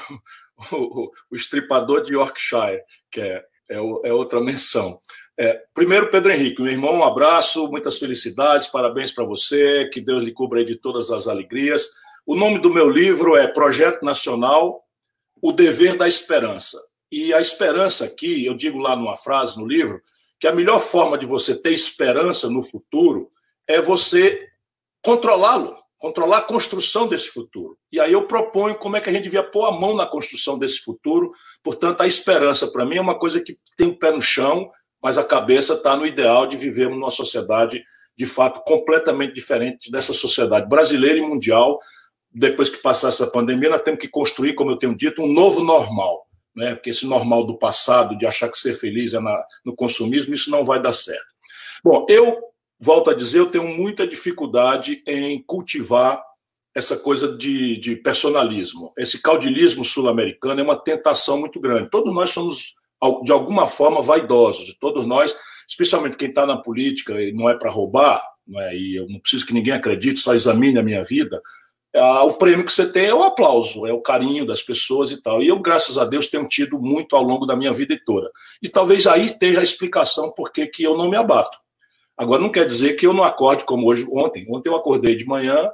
o, o estripador de Yorkshire, que é, é, é outra menção. É, primeiro, Pedro Henrique, meu irmão, um abraço, muitas felicidades, parabéns para você, que Deus lhe cubra de todas as alegrias. O nome do meu livro é Projeto Nacional, O Dever da Esperança. E a esperança aqui, eu digo lá numa frase no livro, que a melhor forma de você ter esperança no futuro é você controlá-lo, controlar a construção desse futuro. E aí eu proponho como é que a gente devia pôr a mão na construção desse futuro. Portanto, a esperança, para mim, é uma coisa que tem o pé no chão, mas a cabeça está no ideal de vivermos numa sociedade, de fato, completamente diferente dessa sociedade brasileira e mundial. Depois que passar essa pandemia, nós temos que construir, como eu tenho dito, um novo normal. Né? Porque esse normal do passado, de achar que ser feliz é na, no consumismo, isso não vai dar certo. Bom, eu volto a dizer, eu tenho muita dificuldade em cultivar essa coisa de, de personalismo. Esse caudilismo sul-americano é uma tentação muito grande. Todos nós somos, de alguma forma, vaidosos. Todos nós, especialmente quem está na política e não é para roubar, não é, e eu não preciso que ninguém acredite, só examine a minha vida, o prêmio que você tem é o aplauso, é o carinho das pessoas e tal. E eu, graças a Deus, tenho tido muito ao longo da minha vida toda. E talvez aí esteja a explicação por que eu não me abato. Agora, não quer dizer que eu não acorde como hoje, ontem. Ontem eu acordei de manhã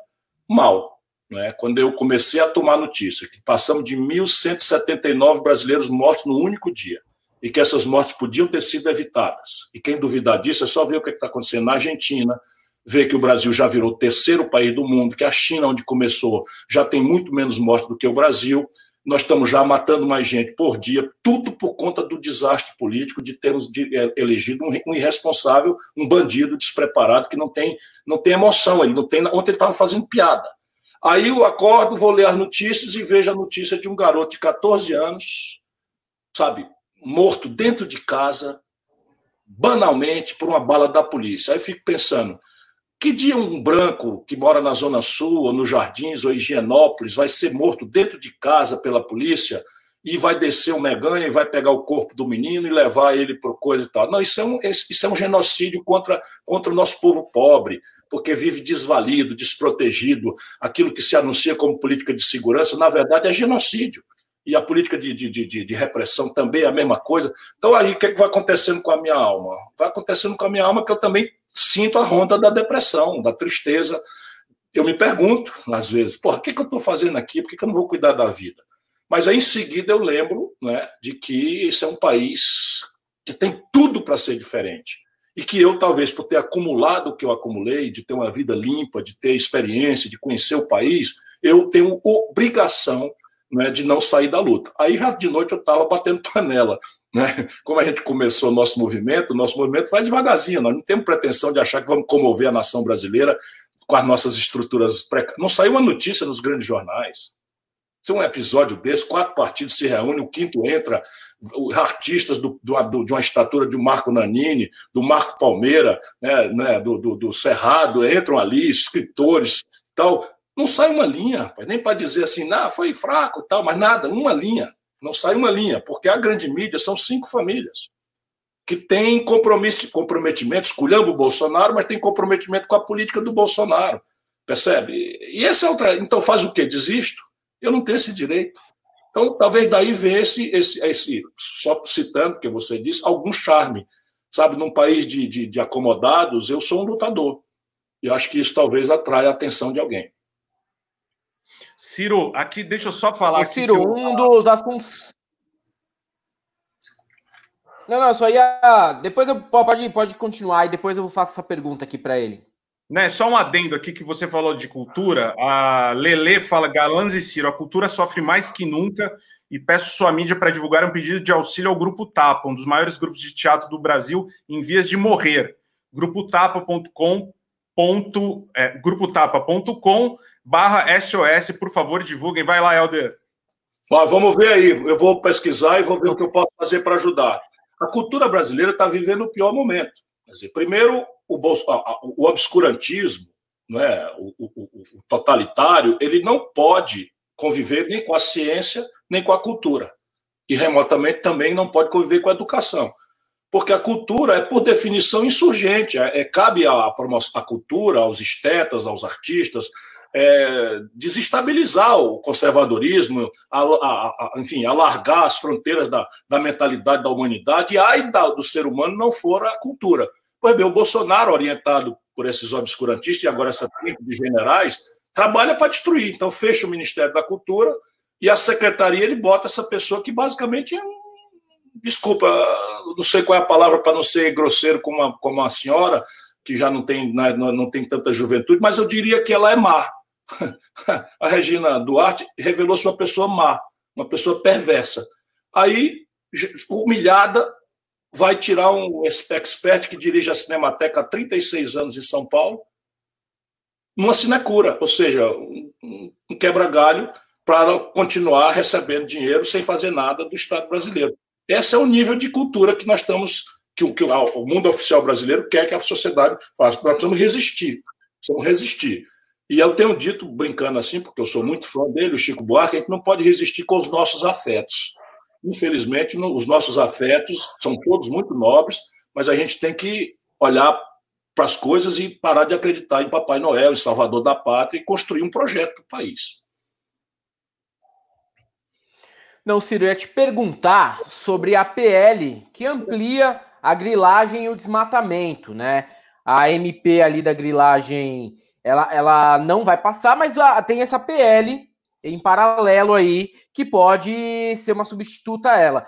mal. Né? Quando eu comecei a tomar notícia que passamos de 1.179 brasileiros mortos no único dia e que essas mortes podiam ter sido evitadas. E quem duvidar disso é só ver o que é está acontecendo na Argentina, ver que o Brasil já virou o terceiro país do mundo, que a China, onde começou, já tem muito menos mortes do que o Brasil, nós estamos já matando mais gente por dia, tudo por conta do desastre político de termos é, elegido um, irresponsável, um bandido despreparado que não tem, não tem emoção, ele não tem. Ontem ele estava fazendo piada. Aí eu acordo, vou ler as notícias e vejo a notícia de um garoto de 14 anos, sabe, morto dentro de casa, banalmente, por uma bala da polícia. Aí eu fico pensando, que dia um branco que mora na Zona Sul, ou nos Jardins, ou em Higienópolis, vai ser morto dentro de casa pela polícia e vai descer o Meganha e vai pegar o corpo do menino e levar ele por coisa e tal. Não, isso é um, isso é um genocídio contra, contra o nosso povo pobre, porque vive desvalido, desprotegido. Aquilo que se anuncia como política de segurança, na verdade, é genocídio. E a política de, de, de, de, repressão também é a mesma coisa. Então, aí, o que, é que vai acontecendo com a minha alma? Vai acontecendo com a minha alma que eu também sinto a ronda da depressão, da tristeza. Eu me pergunto, às vezes, porra, o que, é que eu estou fazendo aqui? Por que, que eu não vou cuidar da vida? Mas aí, em seguida, eu lembro né, de que esse é um país que tem tudo para ser diferente. E que eu, talvez, por ter acumulado o que eu acumulei, de ter uma vida limpa, de ter experiência, de conhecer o país, eu tenho obrigação né, de não sair da luta. Aí já de noite eu estava batendo panela. Né? Como a gente começou o nosso movimento, o nosso movimento vai devagarzinho, nós não temos pretensão de achar que vamos comover a nação brasileira com as nossas estruturas precárias. Não saiu uma notícia nos grandes jornais. Se um episódio desse, quatro partidos se reúnem, o quinto entra, artistas do, do, de uma estatura de Marco Nanini, do Marco Palmeira, né, né, do, do, do Cerrado, entram ali, escritores, tal. Não sai uma linha, nem para dizer assim, não, foi fraco, tal, mas nada, uma linha. Não sai uma linha, porque a grande mídia são cinco famílias que têm comprometimento, escolhendo o Bolsonaro, mas tem comprometimento com a política do Bolsonaro. Percebe? E esse é outra. Então faz o quê? Desisto? Eu não tenho esse direito. Então, talvez daí venha esse, esse, esse só citando, que você disse, algum charme. Sabe, num país de, de, de acomodados, eu sou um lutador. E acho que isso talvez atraia a atenção de alguém. Ciro, aqui deixa eu só falar. Ô, Ciro, eu... um dos assuntos. Não, não, só ia. Depois eu pode, pode continuar e depois eu faço essa pergunta aqui para ele. Né, só um adendo aqui que você falou de cultura. A Lele fala: Galãs e Ciro, a cultura sofre mais que nunca e peço sua mídia para divulgar um pedido de auxílio ao Grupo Tapa, um dos maiores grupos de teatro do Brasil em vias de morrer. grupotapa.com. É, grupotapa.com barra SOS, por favor, divulguem. Vai lá, Helder. Mas vamos ver aí. Eu vou pesquisar e vou ver o que eu posso fazer para ajudar. A cultura brasileira está vivendo o pior momento. Dizer, primeiro, o, bolso, o obscurantismo, né, o, o, o totalitário, ele não pode conviver nem com a ciência, nem com a cultura. E remotamente também não pode conviver com a educação. Porque a cultura é, por definição, insurgente. É, é cabe à, à cultura, aos estetas, aos artistas, é, desestabilizar o conservadorismo, a, a, a, enfim, alargar as fronteiras da, da mentalidade da humanidade, e ai do ser humano não for a cultura. Pois bem, o Bolsonaro, orientado por esses obscurantistas e agora essa tribo de generais, trabalha para destruir. Então, fecha o Ministério da Cultura e a secretaria ele bota essa pessoa que basicamente é um. Desculpa, não sei qual é a palavra para não ser grosseiro como a, como a senhora, que já não tem, né, não tem tanta juventude, mas eu diria que ela é má. a Regina Duarte revelou-se uma pessoa má, uma pessoa perversa. Aí, humilhada, vai tirar um expert que dirige a Cinemateca há 36 anos em São Paulo, numa sinecura, ou seja, um quebra-galho para continuar recebendo dinheiro sem fazer nada do Estado brasileiro. Esse é o nível de cultura que nós estamos, que, que o mundo oficial brasileiro quer que a sociedade faça. Nós precisamos resistir, precisamos resistir. E eu tenho dito, brincando assim, porque eu sou muito fã dele, o Chico Buarque, a gente não pode resistir com os nossos afetos. Infelizmente, os nossos afetos são todos muito nobres, mas a gente tem que olhar para as coisas e parar de acreditar em Papai Noel, em Salvador da Pátria e construir um projeto para o país. Não, Ciro, eu ia te perguntar sobre a PL que amplia a grilagem e o desmatamento, né? A MP ali da grilagem ela, ela não vai passar, mas tem essa PL em paralelo aí que pode ser uma substituta a ela.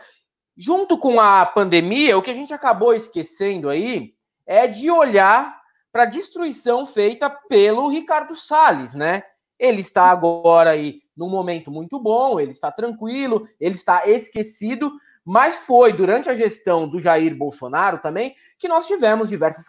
Junto com a pandemia, o que a gente acabou esquecendo aí é de olhar para a destruição feita pelo Ricardo Salles, né? Ele está agora aí num momento muito bom, ele está tranquilo, ele está esquecido, mas foi durante a gestão do Jair Bolsonaro também que nós tivemos diversas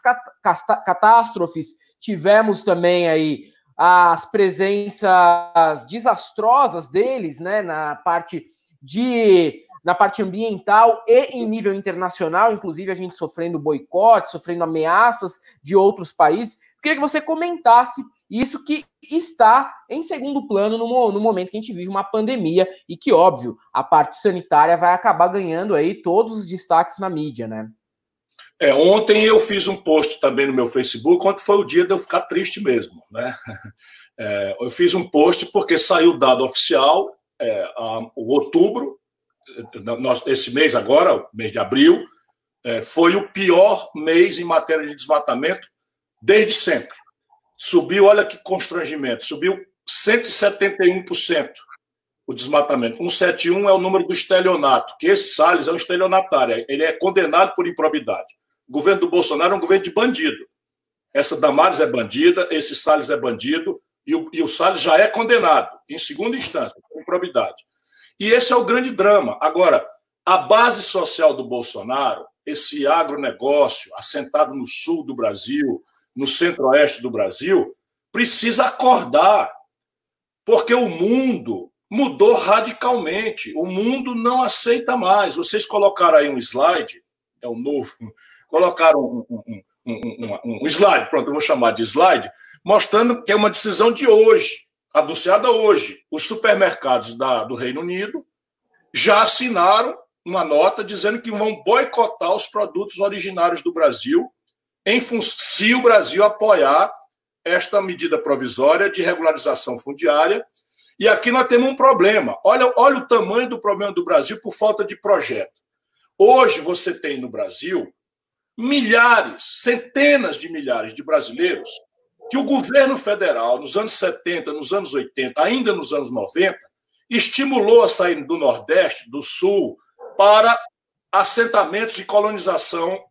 catástrofes Tivemos também aí as presenças desastrosas deles, né, na parte de na parte ambiental e em nível internacional, inclusive a gente sofrendo boicote, sofrendo ameaças de outros países. Eu queria que você comentasse isso que está em segundo plano no, no, momento que a gente vive uma pandemia e que, óbvio, a parte sanitária vai acabar ganhando aí todos os destaques na mídia, né? É, ontem eu fiz um post também no meu Facebook, ontem foi o dia de eu ficar triste mesmo. Né? É, eu fiz um post porque saiu o dado oficial é, a, o outubro, nós, esse mês agora, mês de abril, é, foi o pior mês em matéria de desmatamento desde sempre. Subiu, olha que constrangimento, subiu 171% o desmatamento. 171 é o número do estelionato, que esse Salles é um estelionatário, ele é condenado por improbidade. O governo do Bolsonaro é um governo de bandido. Essa Damares é bandida, esse Salles é bandido, e o, e o Salles já é condenado, em segunda instância, por improbidade. E esse é o grande drama. Agora, a base social do Bolsonaro, esse agronegócio assentado no sul do Brasil, no centro-oeste do Brasil, precisa acordar. Porque o mundo mudou radicalmente. O mundo não aceita mais. Vocês colocaram aí um slide, é o novo, colocaram um, um, um, um, slide, pronto, eu vou chamar de slide, mostrando que é uma decisão de hoje, anunciada hoje. Os supermercados da, do Reino Unido já assinaram uma nota dizendo que vão boicotar os produtos originários do Brasil em se o Brasil apoiar esta medida provisória de regularização fundiária. E aqui nós temos um problema. Olha, olha o tamanho do problema do Brasil por falta de projeto. Hoje você tem no Brasil milhares, centenas de milhares de brasileiros que o governo federal, nos anos 70, nos anos 80, ainda nos anos 90, estimulou a sair do Nordeste, do Sul, para assentamentos de colonização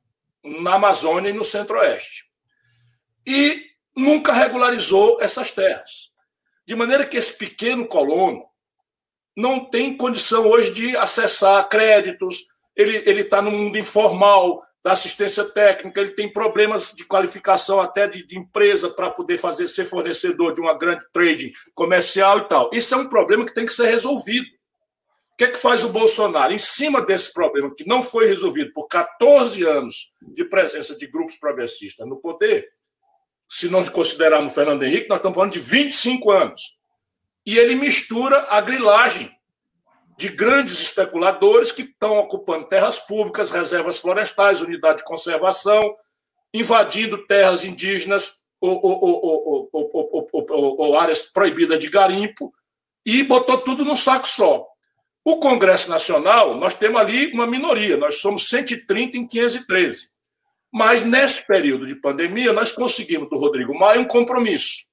na Amazônia e no Centro-Oeste. E nunca regularizou essas terras. De maneira que esse pequeno colono não tem condição hoje de acessar créditos, ele está no mundo informal, da assistência técnica, ele tem problemas de qualificação até de, de empresa para poder fazer ser fornecedor de uma grande trading comercial e tal. Isso é um problema que tem que ser resolvido. O que é que faz o Bolsonaro? Em cima desse problema que não foi resolvido por 14 anos de presença de grupos progressistas no poder, se nós considerarmos Fernando Henrique, nós estamos falando de 25 anos. E ele mistura a grilagem de grandes especuladores que estão ocupando terras públicas, reservas florestais, unidade de conservação, invadindo terras indígenas ou, ou, ou, ou, áreas proibidas de garimpo, e botou tudo num saco só. O Congresso Nacional, nós temos ali uma minoria, nós somos 130 em 513. Mas nesse período de pandemia, nós conseguimos do Rodrigo Maia um compromisso.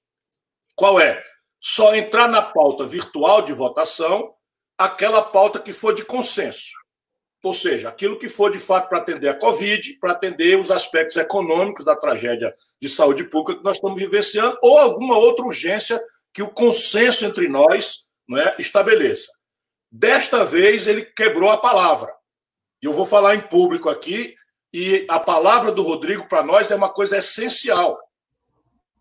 Qual é? Só entrar na pauta virtual de votação aquela pauta que for de consenso. Ou seja, aquilo que for de fato para atender a Covid, para atender os aspectos econômicos da tragédia de saúde pública que nós estamos vivenciando, ou alguma outra urgência que o consenso entre nós não é, estabeleça. Desta vez, ele quebrou a palavra. E eu vou falar em público aqui, e a palavra do Rodrigo para nós é uma coisa essencial.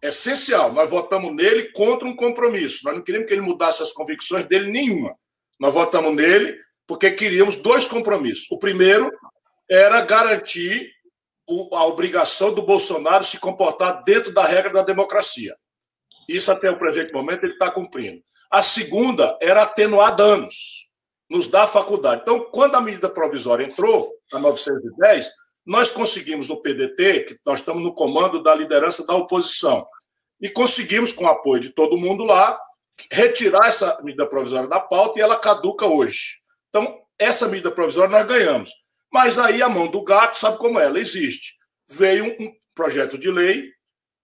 Essencial. Nós votamos nele contra um compromisso. Nós não queríamos que ele mudasse as convicções dele nenhuma. Nós votamos nele porque queríamos dois compromissos. O primeiro era garantir a obrigação do Bolsonaro se comportar dentro da regra da democracia. Isso, até o presente momento, ele está cumprindo. A segunda era atenuar danos, nos dar faculdade. Então, quando a medida provisória entrou, a 910, nós conseguimos no PDT, que nós estamos no comando da liderança da oposição, e conseguimos, com o apoio de todo mundo lá, retirar essa medida provisória da pauta e ela caduca hoje. Então, essa medida provisória nós ganhamos. Mas aí a mão do gato, sabe como ela existe? Veio um projeto de lei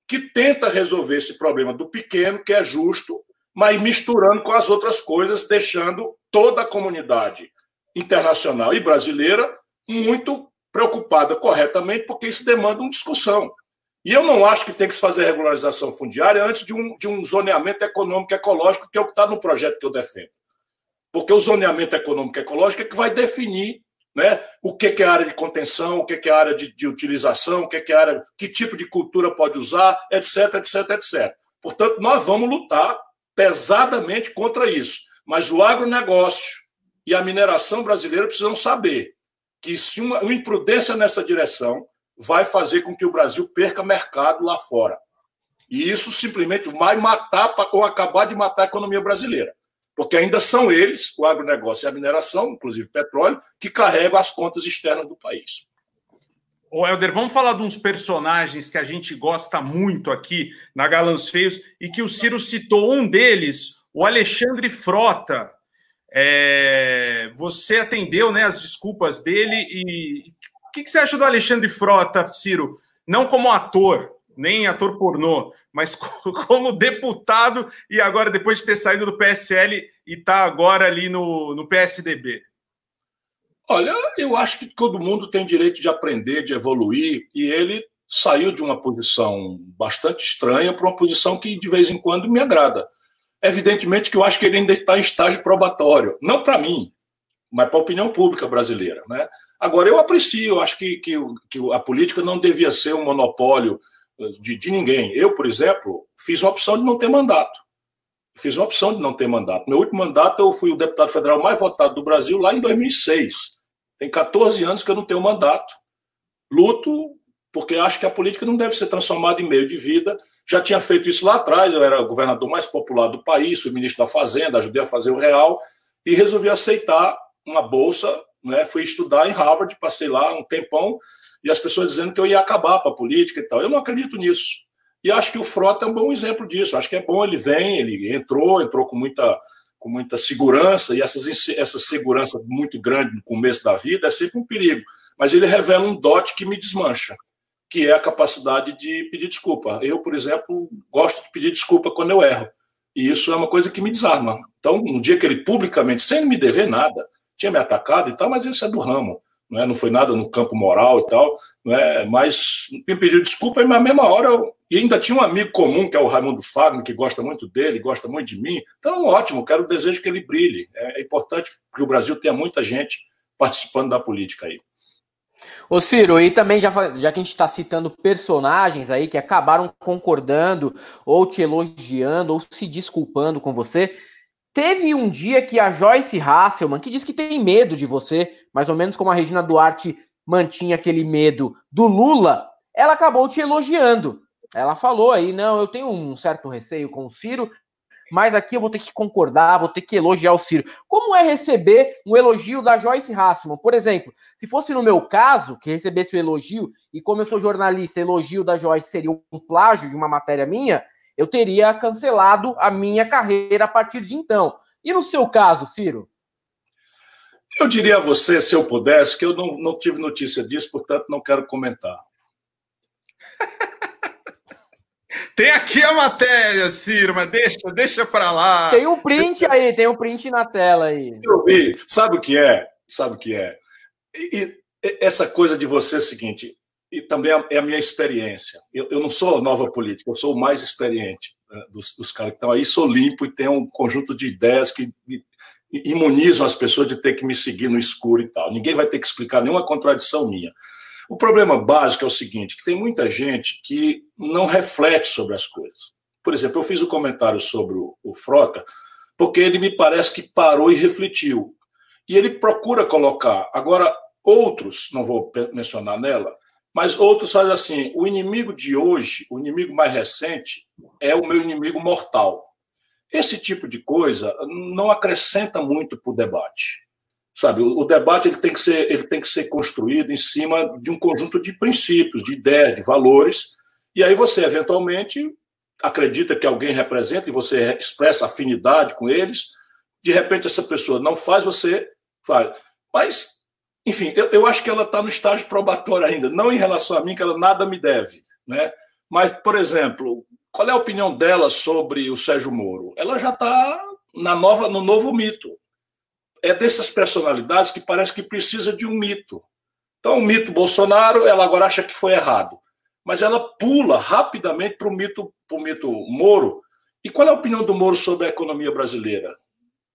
que tenta resolver esse problema do pequeno, que é justo, mas misturando com as outras coisas, deixando toda a comunidade internacional e brasileira muito preocupada corretamente, porque isso demanda uma discussão. E eu não acho que tem que se fazer regularização fundiária antes de um, de um zoneamento econômico ecológico, que é o que está no projeto que eu defendo. Porque o zoneamento econômico ecológico é que vai definir né, o que, é área de contenção, o que, é área de, de utilização, o que, é área, que tipo de cultura pode usar, etc, etc, etc. Portanto, nós vamos lutar pesadamente contra isso. Mas o agronegócio e a mineração brasileira precisam saber que se uma, uma imprudência nessa direção vai fazer com que o Brasil perca mercado lá fora. E isso simplesmente vai matar ou acabar de matar a economia brasileira. Porque ainda são eles, o agronegócio e a mineração, inclusive petróleo, que carregam as contas externas do país. Ô, Helder, vamos falar de uns personagens que a gente gosta muito aqui na Galãs Feios e que o Ciro citou um deles, o Alexandre Frota. É, você atendeu né, as desculpas dele e o que, que, você acha do Alexandre Frota, Ciro? Não como ator, nem ator pornô, mas como deputado e agora, depois de ter saído do PSL e está agora ali no, no PSDB? Olha, eu acho que todo mundo tem direito de aprender, de evoluir, e ele saiu de uma posição bastante estranha para uma posição que de vez em quando me agrada. Evidentemente que eu acho que ele ainda está em estágio probatório, não para mim, mas para a opinião pública brasileira. Né? Agora, eu aprecio, eu acho que, que, que, a política não devia ser um monopólio eh, de, de ninguém. Eu, por exemplo, fiz uma opção de não ter mandato. Fiz uma opção de não ter mandato. Meu último mandato, eu fui o deputado federal mais votado do Brasil lá em 2006. Tem 14 anos que eu não tenho mandato. Luto porque acho que a política não deve ser transformada em meio de vida. Já tinha feito isso lá atrás, eu era o governador mais popular do país, fui ministro da Fazenda, ajudei a fazer o real e resolvi aceitar uma bolsa, né? Fui estudar em Harvard, passei lá um tempão e as pessoas dizendo que eu ia acabar para a política e tal. Eu não acredito nisso. E acho que o Frota é um bom exemplo disso. Acho que é bom, ele vem, ele entrou, entrou com muita, com muita segurança, e essas, essa segurança muito grande no começo da vida é sempre um perigo. Mas ele revela um dote que me desmancha que é a capacidade de pedir desculpa. Eu, por exemplo, gosto de pedir desculpa quando eu erro. E isso é uma coisa que me desarma. Então, um dia que ele publicamente, sem me dever nada, tinha me atacado e tal, mas isso é do ramo. Não, é? não foi nada no campo moral e tal, não é? mas me pediu desculpa e na mesma hora eu... e ainda tinha um amigo comum que é o Raimundo Fagner, que gosta muito dele, gosta muito de mim. Então, ótimo, quero desejo que ele brilhe. É, é importante que o Brasil tenha muita gente participando da política aí. Ô Ciro, e também já, já que a gente está citando personagens aí que acabaram concordando, ou te elogiando, ou se desculpando com você, teve um dia que a Joyce Hasselman, que diz que tem medo de você, mais ou menos como a Regina Duarte mantinha aquele medo do Lula, ela acabou te elogiando. Ela falou aí, não, eu tenho um certo receio com o Ciro, mas aqui eu vou ter que concordar, vou ter que elogiar o Ciro. Como é receber um elogio da Joyce Hassman? Por exemplo, se fosse no meu caso, que recebesse o elogio, e como eu sou jornalista, elogio da Joyce seria um plágio de uma matéria minha, eu teria cancelado a minha carreira a partir de então. E no seu caso, Ciro? Eu diria a você, se eu pudesse, que eu não, não tive notícia disso, portanto não quero comentar. Tem aqui a matéria, Ciro, mas deixa, deixa para lá. Tem um print aí, tem um print na tela aí. Eu vi. Sabe o que é? Sabe o que é? E, e essa coisa de você é o seguinte, e também é a minha experiência. Eu, eu, não sou nova política, eu sou o mais experiente né, dos, dos caras que estão aí, sou limpo e tenho um conjunto de ideias que imunizam as pessoas de ter que me seguir no escuro e tal. Ninguém vai ter que explicar nenhuma contradição minha. O problema básico é o seguinte, que tem muita gente que não reflete sobre as coisas. Por exemplo, eu fiz um comentário sobre o, o Frota, porque ele me parece que parou e refletiu. E ele procura colocar. Agora, outros, não vou mencionar nela, mas outros fazem assim: o inimigo de hoje, o inimigo mais recente, é o meu inimigo mortal. Esse tipo de coisa não acrescenta muito para o debate. Sabe, o, o, debate ele tem, que ser, ele tem que ser construído em cima de um conjunto de princípios, de ideias, de valores, e aí você, eventualmente, acredita que alguém representa e você expressa afinidade com eles, de repente essa pessoa não faz, você faz. Mas, enfim, eu, eu acho que ela está no estágio probatório ainda, não em relação a mim, que ela nada me deve, né? Mas, por exemplo, qual é a opinião dela sobre o Sérgio Moro? Ela já está na nova, no novo mito é dessas personalidades que parece que precisa de um mito. Então, o mito Bolsonaro, ela agora acha que foi errado, mas ela pula rapidamente para o mito, mito Moro. E qual é a opinião do Moro sobre a economia brasileira?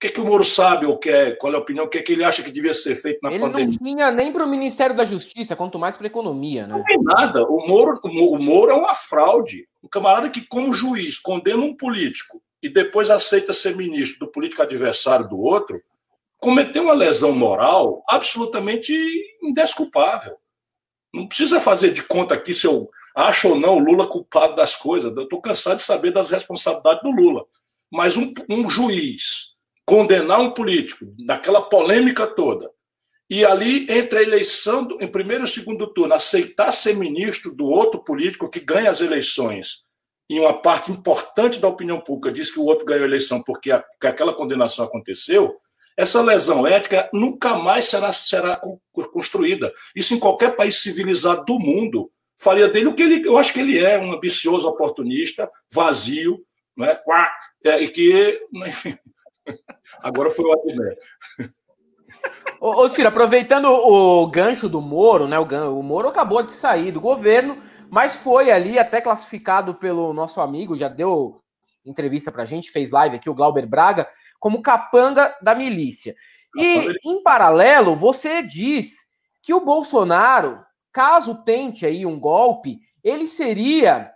O que, que o Moro sabe ou quer? Qual é a opinião? O que, é que ele acha que devia ser feito na ele pandemia? Ele não tinha nem para o Ministério da Justiça, quanto mais para a economia, né? Não tem nada. O Moro, o Moro é uma fraude. Um camarada que, como juiz, condena um político e depois aceita ser ministro do político adversário do outro, cometeu uma lesão moral absolutamente indesculpável. Não precisa fazer de conta aqui se eu acho ou não o Lula culpado das coisas. Eu estou cansado de saber das responsabilidades do Lula. Mas um, um juiz condenar um político naquela polêmica toda e ali entre a eleição do, em primeiro e segundo turno aceitar ser ministro do outro político que ganha as eleições e uma parte importante da opinião pública diz que o outro ganhou a eleição porque, a, porque aquela condenação aconteceu essa lesão ética nunca mais será, será construída. Isso em qualquer país civilizado do mundo faria dele o que ele. Eu acho que ele é um ambicioso oportunista, vazio, né? e que. Enfim, agora foi o Adnet. Ô, ô Ciro, aproveitando o gancho do Moro, né? O, o Moro acabou de sair do governo, mas foi ali até classificado pelo nosso amigo, já deu entrevista pra gente, fez live aqui, o Glauber Braga, como capanga da milícia. E, em paralelo, você diz que o Bolsonaro, caso tente aí um golpe, ele seria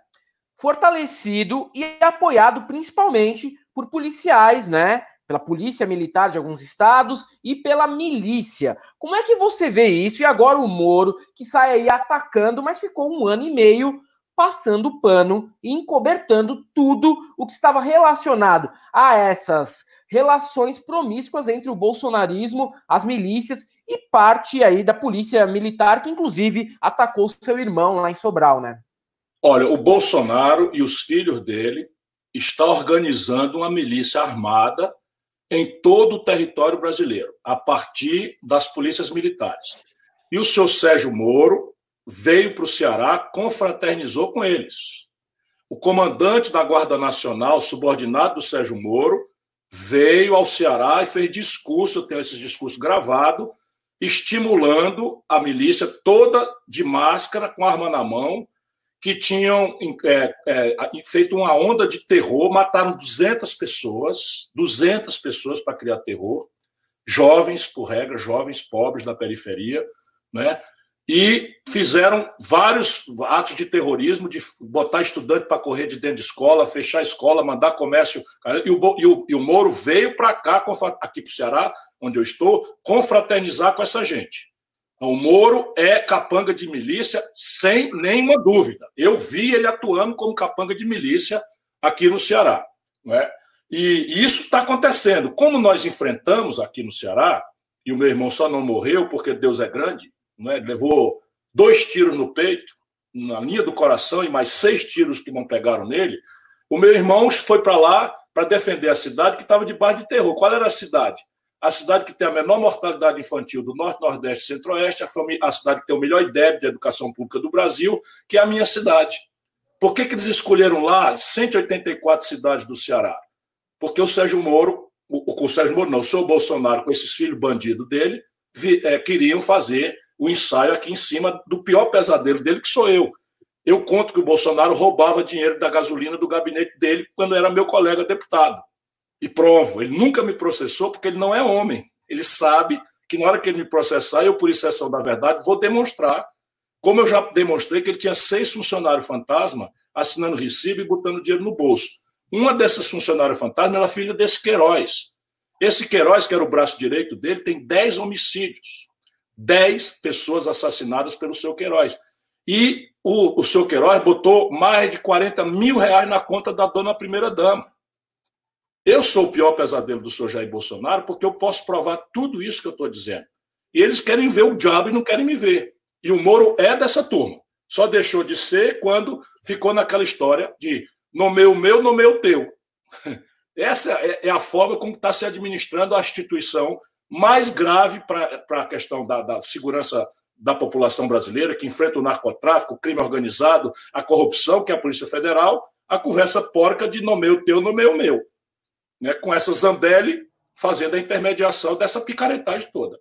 fortalecido e apoiado principalmente por policiais, né? Pela polícia militar de alguns estados e pela milícia. Como é que você vê isso? E agora o Moro, que sai aí atacando, mas ficou um ano e meio passando pano e encobertando tudo o que estava relacionado a essas relações promíscuas entre o bolsonarismo, as milícias e parte aí da polícia militar, que inclusive atacou seu irmão lá em Sobral, né? Olha, o Bolsonaro e os filhos dele estão organizando uma milícia armada em todo o território brasileiro, a partir das polícias militares. E o senhor Sérgio Moro veio para o Ceará, confraternizou com eles. O comandante da Guarda Nacional, subordinado do Sérgio Moro, veio ao Ceará e fez discurso, eu tenho esses discursos gravados, estimulando a milícia toda de máscara, com arma na mão, que tinham é, é, feito uma onda de terror, mataram 200 pessoas, 200 pessoas para criar terror, jovens, por regra, jovens pobres da periferia, né? e fizeram vários atos de terrorismo, de botar estudante para correr de dentro de escola, fechar a escola, mandar comércio. E o, e o, e o Moro veio para cá, aqui para o Ceará, onde eu estou, confraternizar com essa gente. O Moro é capanga de milícia, sem nenhuma dúvida. Eu vi ele atuando como capanga de milícia aqui no Ceará. Não é? E isso está acontecendo. Como nós enfrentamos aqui no Ceará, e o meu irmão só não morreu porque Deus é grande, né? levou dois tiros no peito, na linha do coração, e mais seis tiros que não pegaram nele. O meu irmão foi para lá para defender a cidade que estava debaixo de terror. Qual era a cidade? A cidade que tem a menor mortalidade infantil do Norte, Nordeste e Centro-Oeste, a, cidade que tem o melhor IDEB de educação pública do Brasil, que é a minha cidade. Por que, que eles escolheram lá 184 cidades do Ceará? Porque o Sérgio Moro, o, o Sérgio Moro não, o senhor Bolsonaro, com esses filhos bandidos dele, vi, é, queriam fazer o ensaio aqui em cima do pior pesadelo dele, que sou eu. Eu conto que o Bolsonaro roubava dinheiro da gasolina do gabinete dele quando era meu colega deputado. E provo, ele nunca me processou porque ele não é homem. Ele sabe que na hora que ele me processar, eu, por exceção da verdade, vou demonstrar, como eu já demonstrei, que ele tinha seis funcionários fantasma assinando recibo e botando dinheiro no bolso. Uma dessas funcionários fantasma era filha desse Queiroz. Esse Queiroz, que era o braço direito dele, tem dez homicídios. 10 pessoas assassinadas pelo seu Queiroz. E o, o seu Queiroz botou mais de 40 mil reais na conta da dona primeira-dama. Eu sou o pior pesadelo do senhor Jair Bolsonaro porque eu posso provar tudo isso que eu estou dizendo. E eles querem ver o diabo e não querem me ver. E o Moro é dessa turma. Só deixou de ser quando ficou naquela história de nomeia o meu, nomeia o teu. Essa é, é a forma como está se administrando a instituição mais grave para a questão da, da segurança da população brasileira, que enfrenta o narcotráfico, o crime organizado, a corrupção, que é a Polícia Federal, a conversa porca de nomeio teu, nomeio meu. Né? Com essa Zambelli fazendo a intermediação dessa picaretagem toda.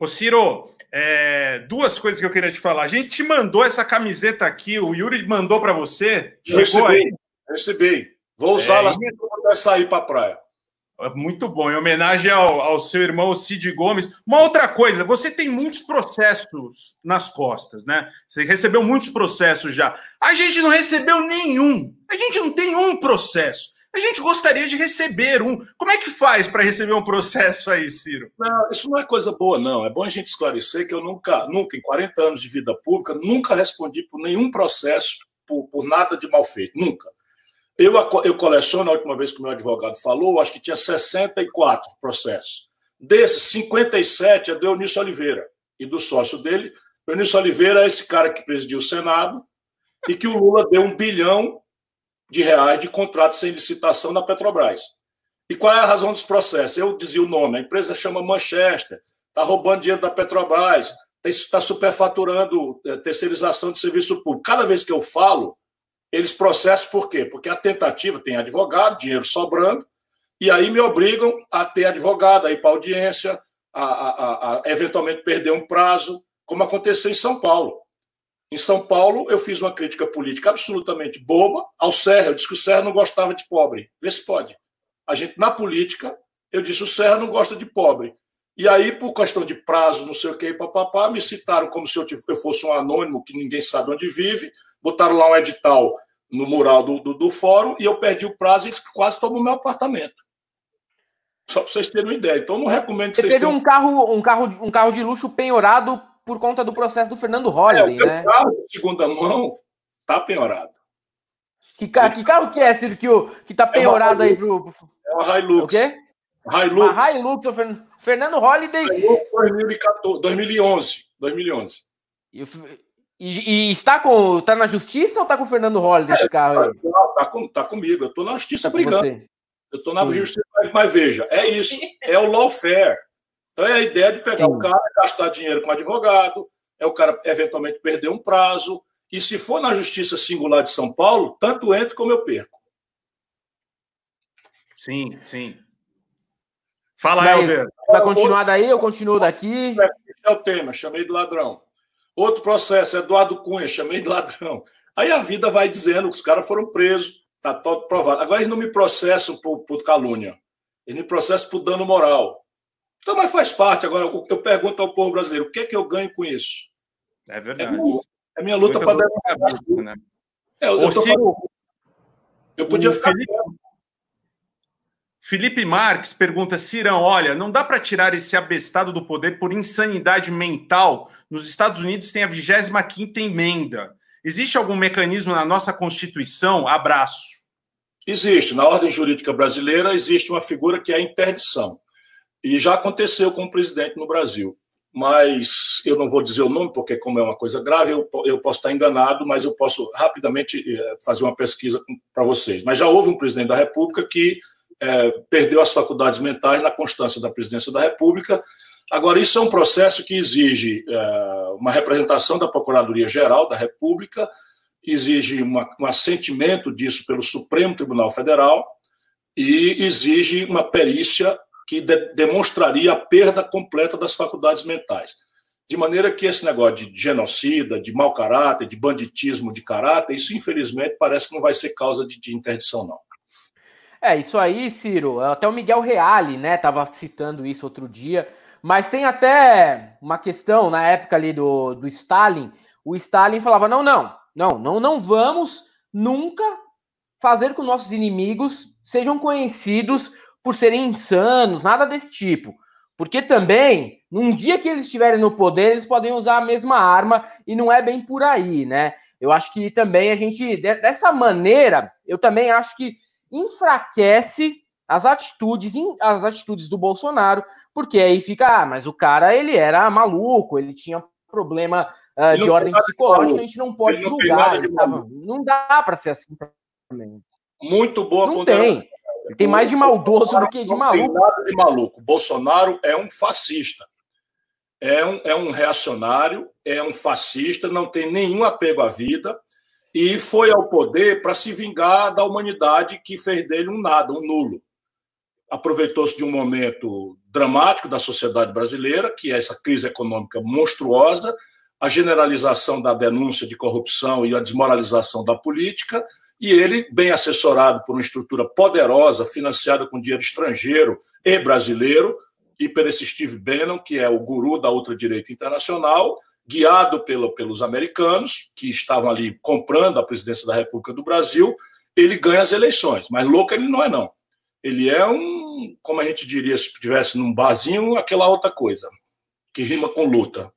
Ô Ciro, é, duas coisas que eu queria te falar. A gente te mandou essa camiseta aqui, o Yuri mandou para você. Chegou recebi, aí. Recebi. Vou usá-la é, assim quando sair para a praia. Muito bom, em homenagem ao, ao, seu irmão Cid Gomes. Uma outra coisa, você tem muitos processos nas costas, né? Você recebeu muitos processos já. A gente não recebeu nenhum. A gente não tem um processo. A gente gostaria de receber um. Como é que faz para receber um processo aí, Ciro? Não, isso não é coisa boa, não. É bom a gente esclarecer que eu nunca, nunca, em 40 anos de vida pública, nunca respondi por nenhum processo, por, por nada de mal feito. Nunca. Eu, eu coleciono, a última vez que o meu advogado falou, acho que tinha 64 processos. Desses, 57 é do Eunício Oliveira e do sócio dele. O Eunício Oliveira é esse cara que presidiu o Senado e que o Lula deu um bilhão de reais de contrato sem licitação na Petrobras. E qual é a razão dos processos? Eu dizia o nome, a empresa chama Manchester, está roubando dinheiro da Petrobras, está superfaturando é, terceirização de serviço público. Cada vez que eu falo, eles processam por quê? Porque a tentativa tem advogado, dinheiro sobrando, e aí me obrigam a ter advogado, a ir para audiência, a, a, a, eventualmente perder um prazo, como aconteceu em São Paulo. Em São Paulo, eu fiz uma crítica política absolutamente boba ao Serra. Eu disse que o Serra não gostava de pobre. Vê se pode. A gente, na política, eu disse o Serra não gosta de pobre. E aí, por questão de prazo, não sei o que, papapá, me citaram como se eu fosse um anônimo que ninguém sabe onde vive, botaram lá um edital no mural do, do, do fórum e eu perdi o prazo e eles quase tomam meu apartamento. Só para vocês terem uma ideia. Então, não recomendo que Você vocês teve tenham... um carro, um carro, um carro de luxo penhorado por conta do processo do Fernando Holliday, é, né? carro de segunda mão tá penhorado. Que, carro, que carro que é, Ciro, que, o, que tá penhorado é aí pro, É uma Hilux. O quê? Hilux. Uma Hilux, o Fernando, Fernando Holliday. Hilux 2014, 2011. 2011. E, e, e, está, com, está na justiça ou está com o Fernando Holliday esse carro aí? Tá, com, tá comigo. Eu estou na justiça brigando. Você. Eu estou na Sim. justiça, mas, mas, veja, é isso. É o lawfare. Então é a ideia de pegar Sim. o cara, gastar dinheiro com advogado, é o cara eventualmente perder um prazo. E se for na Justiça Singular de São Paulo, tanto entra como eu perco. Sim, sim. Fala, Helder. Vai continuar daí? Eu continuo daqui? É o tema, chamei de ladrão. Outro processo, Eduardo Cunha, chamei de ladrão. Aí a vida vai dizendo que os caras foram presos, Está todo provado. Agora eles não me processam por, por calúnia. Eles me processam por dano moral. Então, mas faz parte. Agora, eu pergunto ao povo brasileiro: o que é que eu ganho com isso? É verdade. É, minha luta para demonstrar. Né? É, eu, eu, tô... eu podia ficar. Felipe... Felipe Marques pergunta: Cirão, olha, não dá para tirar esse abestado do poder por insanidade mental. Nos Estados Unidos tem a 25 emenda. Existe algum mecanismo na nossa Constituição? Abraço. Existe. Na ordem jurídica brasileira, existe uma figura que é a interdição. E já aconteceu com o presidente no Brasil. Mas eu não vou dizer o nome, porque, como é uma coisa grave, eu, eu posso estar enganado, mas eu posso rapidamente eh, fazer uma pesquisa para vocês. Mas já houve um presidente da República que é, perdeu as faculdades mentais na constância da presidência da República Agora, isso é um processo que exige é, uma representação da Procuradoria-Geral da República, exige uma, um assentimento disso pelo Supremo Tribunal Federal e exige uma perícia que de, demonstraria a perda completa das faculdades mentais. De maneira que esse negócio de genocida, de mau caráter, de banditismo de caráter, isso infelizmente parece que não vai ser causa de, de interdição, não. É, isso aí, Ciro, até o Miguel Reale, né, estava citando isso outro dia, mas tem até uma questão na época ali do, do Stalin. O Stalin falava: não, não, não, não, não vamos nunca fazer com nossos inimigos sejam conhecidos por serem insanos, nada desse tipo. Porque também, num dia que eles estiverem no poder, eles podem usar a mesma arma e não é bem por aí, né? Eu acho que também a gente, dessa maneira, eu também acho que enfraquece as atitudes, as atitudes do Bolsonaro, porque aí fica, ah, mas o cara ele era maluco, ele tinha problema uh, de ordem psicológica, a gente não pode não julgar. Tava, não dá para ser assim também. Muito boa Não tem. Ele tem mais de maldoso do que de maluco. Não tem nada de maluco. Bolsonaro é um fascista. É um, é um reacionário, é um fascista, não tem nenhum apego à vida e foi ao poder para se vingar da humanidade que fez dele um nada, um nulo aproveitou-se de um momento dramático da sociedade brasileira, que é essa crise econômica monstruosa, a generalização da denúncia de corrupção e a desmoralização da política, e ele, bem assessorado por uma estrutura poderosa, financiada com dinheiro estrangeiro e brasileiro, e por esse Steve Bannon, que é o guru da ultradireita internacional, guiado pelo, pelos americanos, que estavam ali comprando a presidência da República do Brasil, ele ganha as eleições. Mas louco ele não é, não. Ele é um, como a gente diria se estivesse num barzinho, aquela outra coisa, que rima com luta.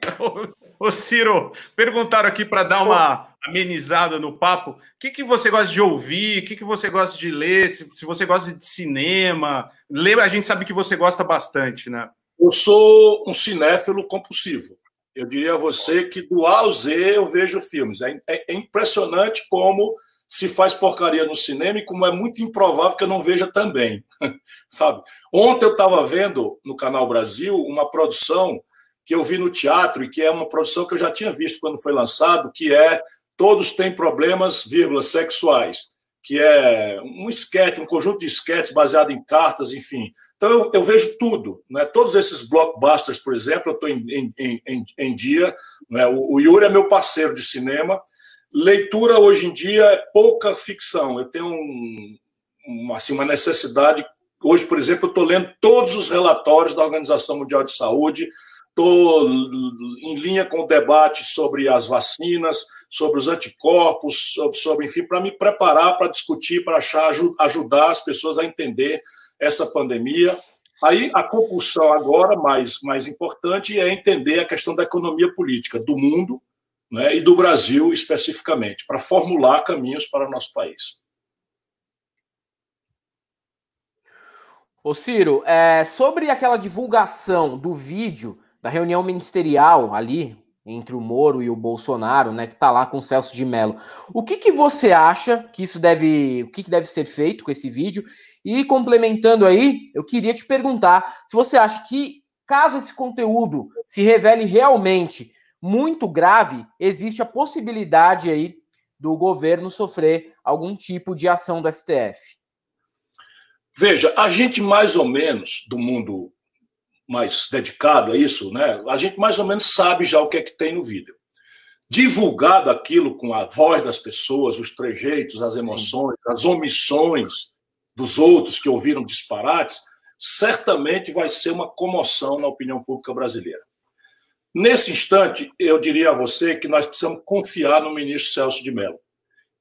Ô, Ciro, perguntaram aqui para dar uma amenizada no papo. O que, que você gosta de ouvir? O que, que você gosta de ler? Se, se você gosta de cinema. Ler, a gente sabe que você gosta bastante, né? Eu sou um cinéfilo compulsivo. Eu diria a você que do A ao Z eu vejo filmes. É, é, é impressionante como se faz porcaria no cinema e como é muito improvável que eu não veja também, sabe? Ontem eu estava vendo no Canal Brasil uma produção que eu vi no teatro e que é uma produção que eu já tinha visto quando foi lançado, que é Todos têm problemas, vírgula, sexuais, que é um esquete, um conjunto de esquetes baseado em cartas, enfim. Então eu, eu, vejo tudo, né? Todos esses blockbusters, por exemplo, eu estou em, em, em, em, dia. Né? O, o Yuri é meu parceiro de cinema. Leitura hoje em dia é pouca ficção. Eu tenho um, uma, assim, uma necessidade. Hoje, por exemplo, eu estou lendo todos os relatórios da Organização Mundial de Saúde, estou em linha com o debate sobre as vacinas, sobre os anticorpos, sobre, sobre enfim, para me preparar para discutir, para achar, ajudar as pessoas a entender essa pandemia. Aí a compulsão agora, mais, mais importante, é entender a questão da economia política do mundo né, e do Brasil especificamente, para formular caminhos para o nosso país. Ô Ciro, é, sobre aquela divulgação do vídeo da reunião ministerial ali entre o Moro e o Bolsonaro, né, que está lá com o Celso de Mello. O que, que você acha que isso deve, o que, que deve ser feito com esse vídeo? E complementando aí, eu queria te perguntar se você acha que caso esse conteúdo se revele realmente muito grave, existe a possibilidade aí do governo sofrer algum tipo de ação do STF. Veja, a gente mais ou menos do mundo mais dedicado a isso, né? A gente mais ou menos sabe já o que é que tem no vídeo. Divulgado aquilo com a voz das pessoas, os trejeitos, as emoções, Sim. as omissões dos outros que ouviram disparates, certamente vai ser uma comoção na opinião pública brasileira. Nesse instante, eu diria a você que nós precisamos confiar no ministro Celso de Mello.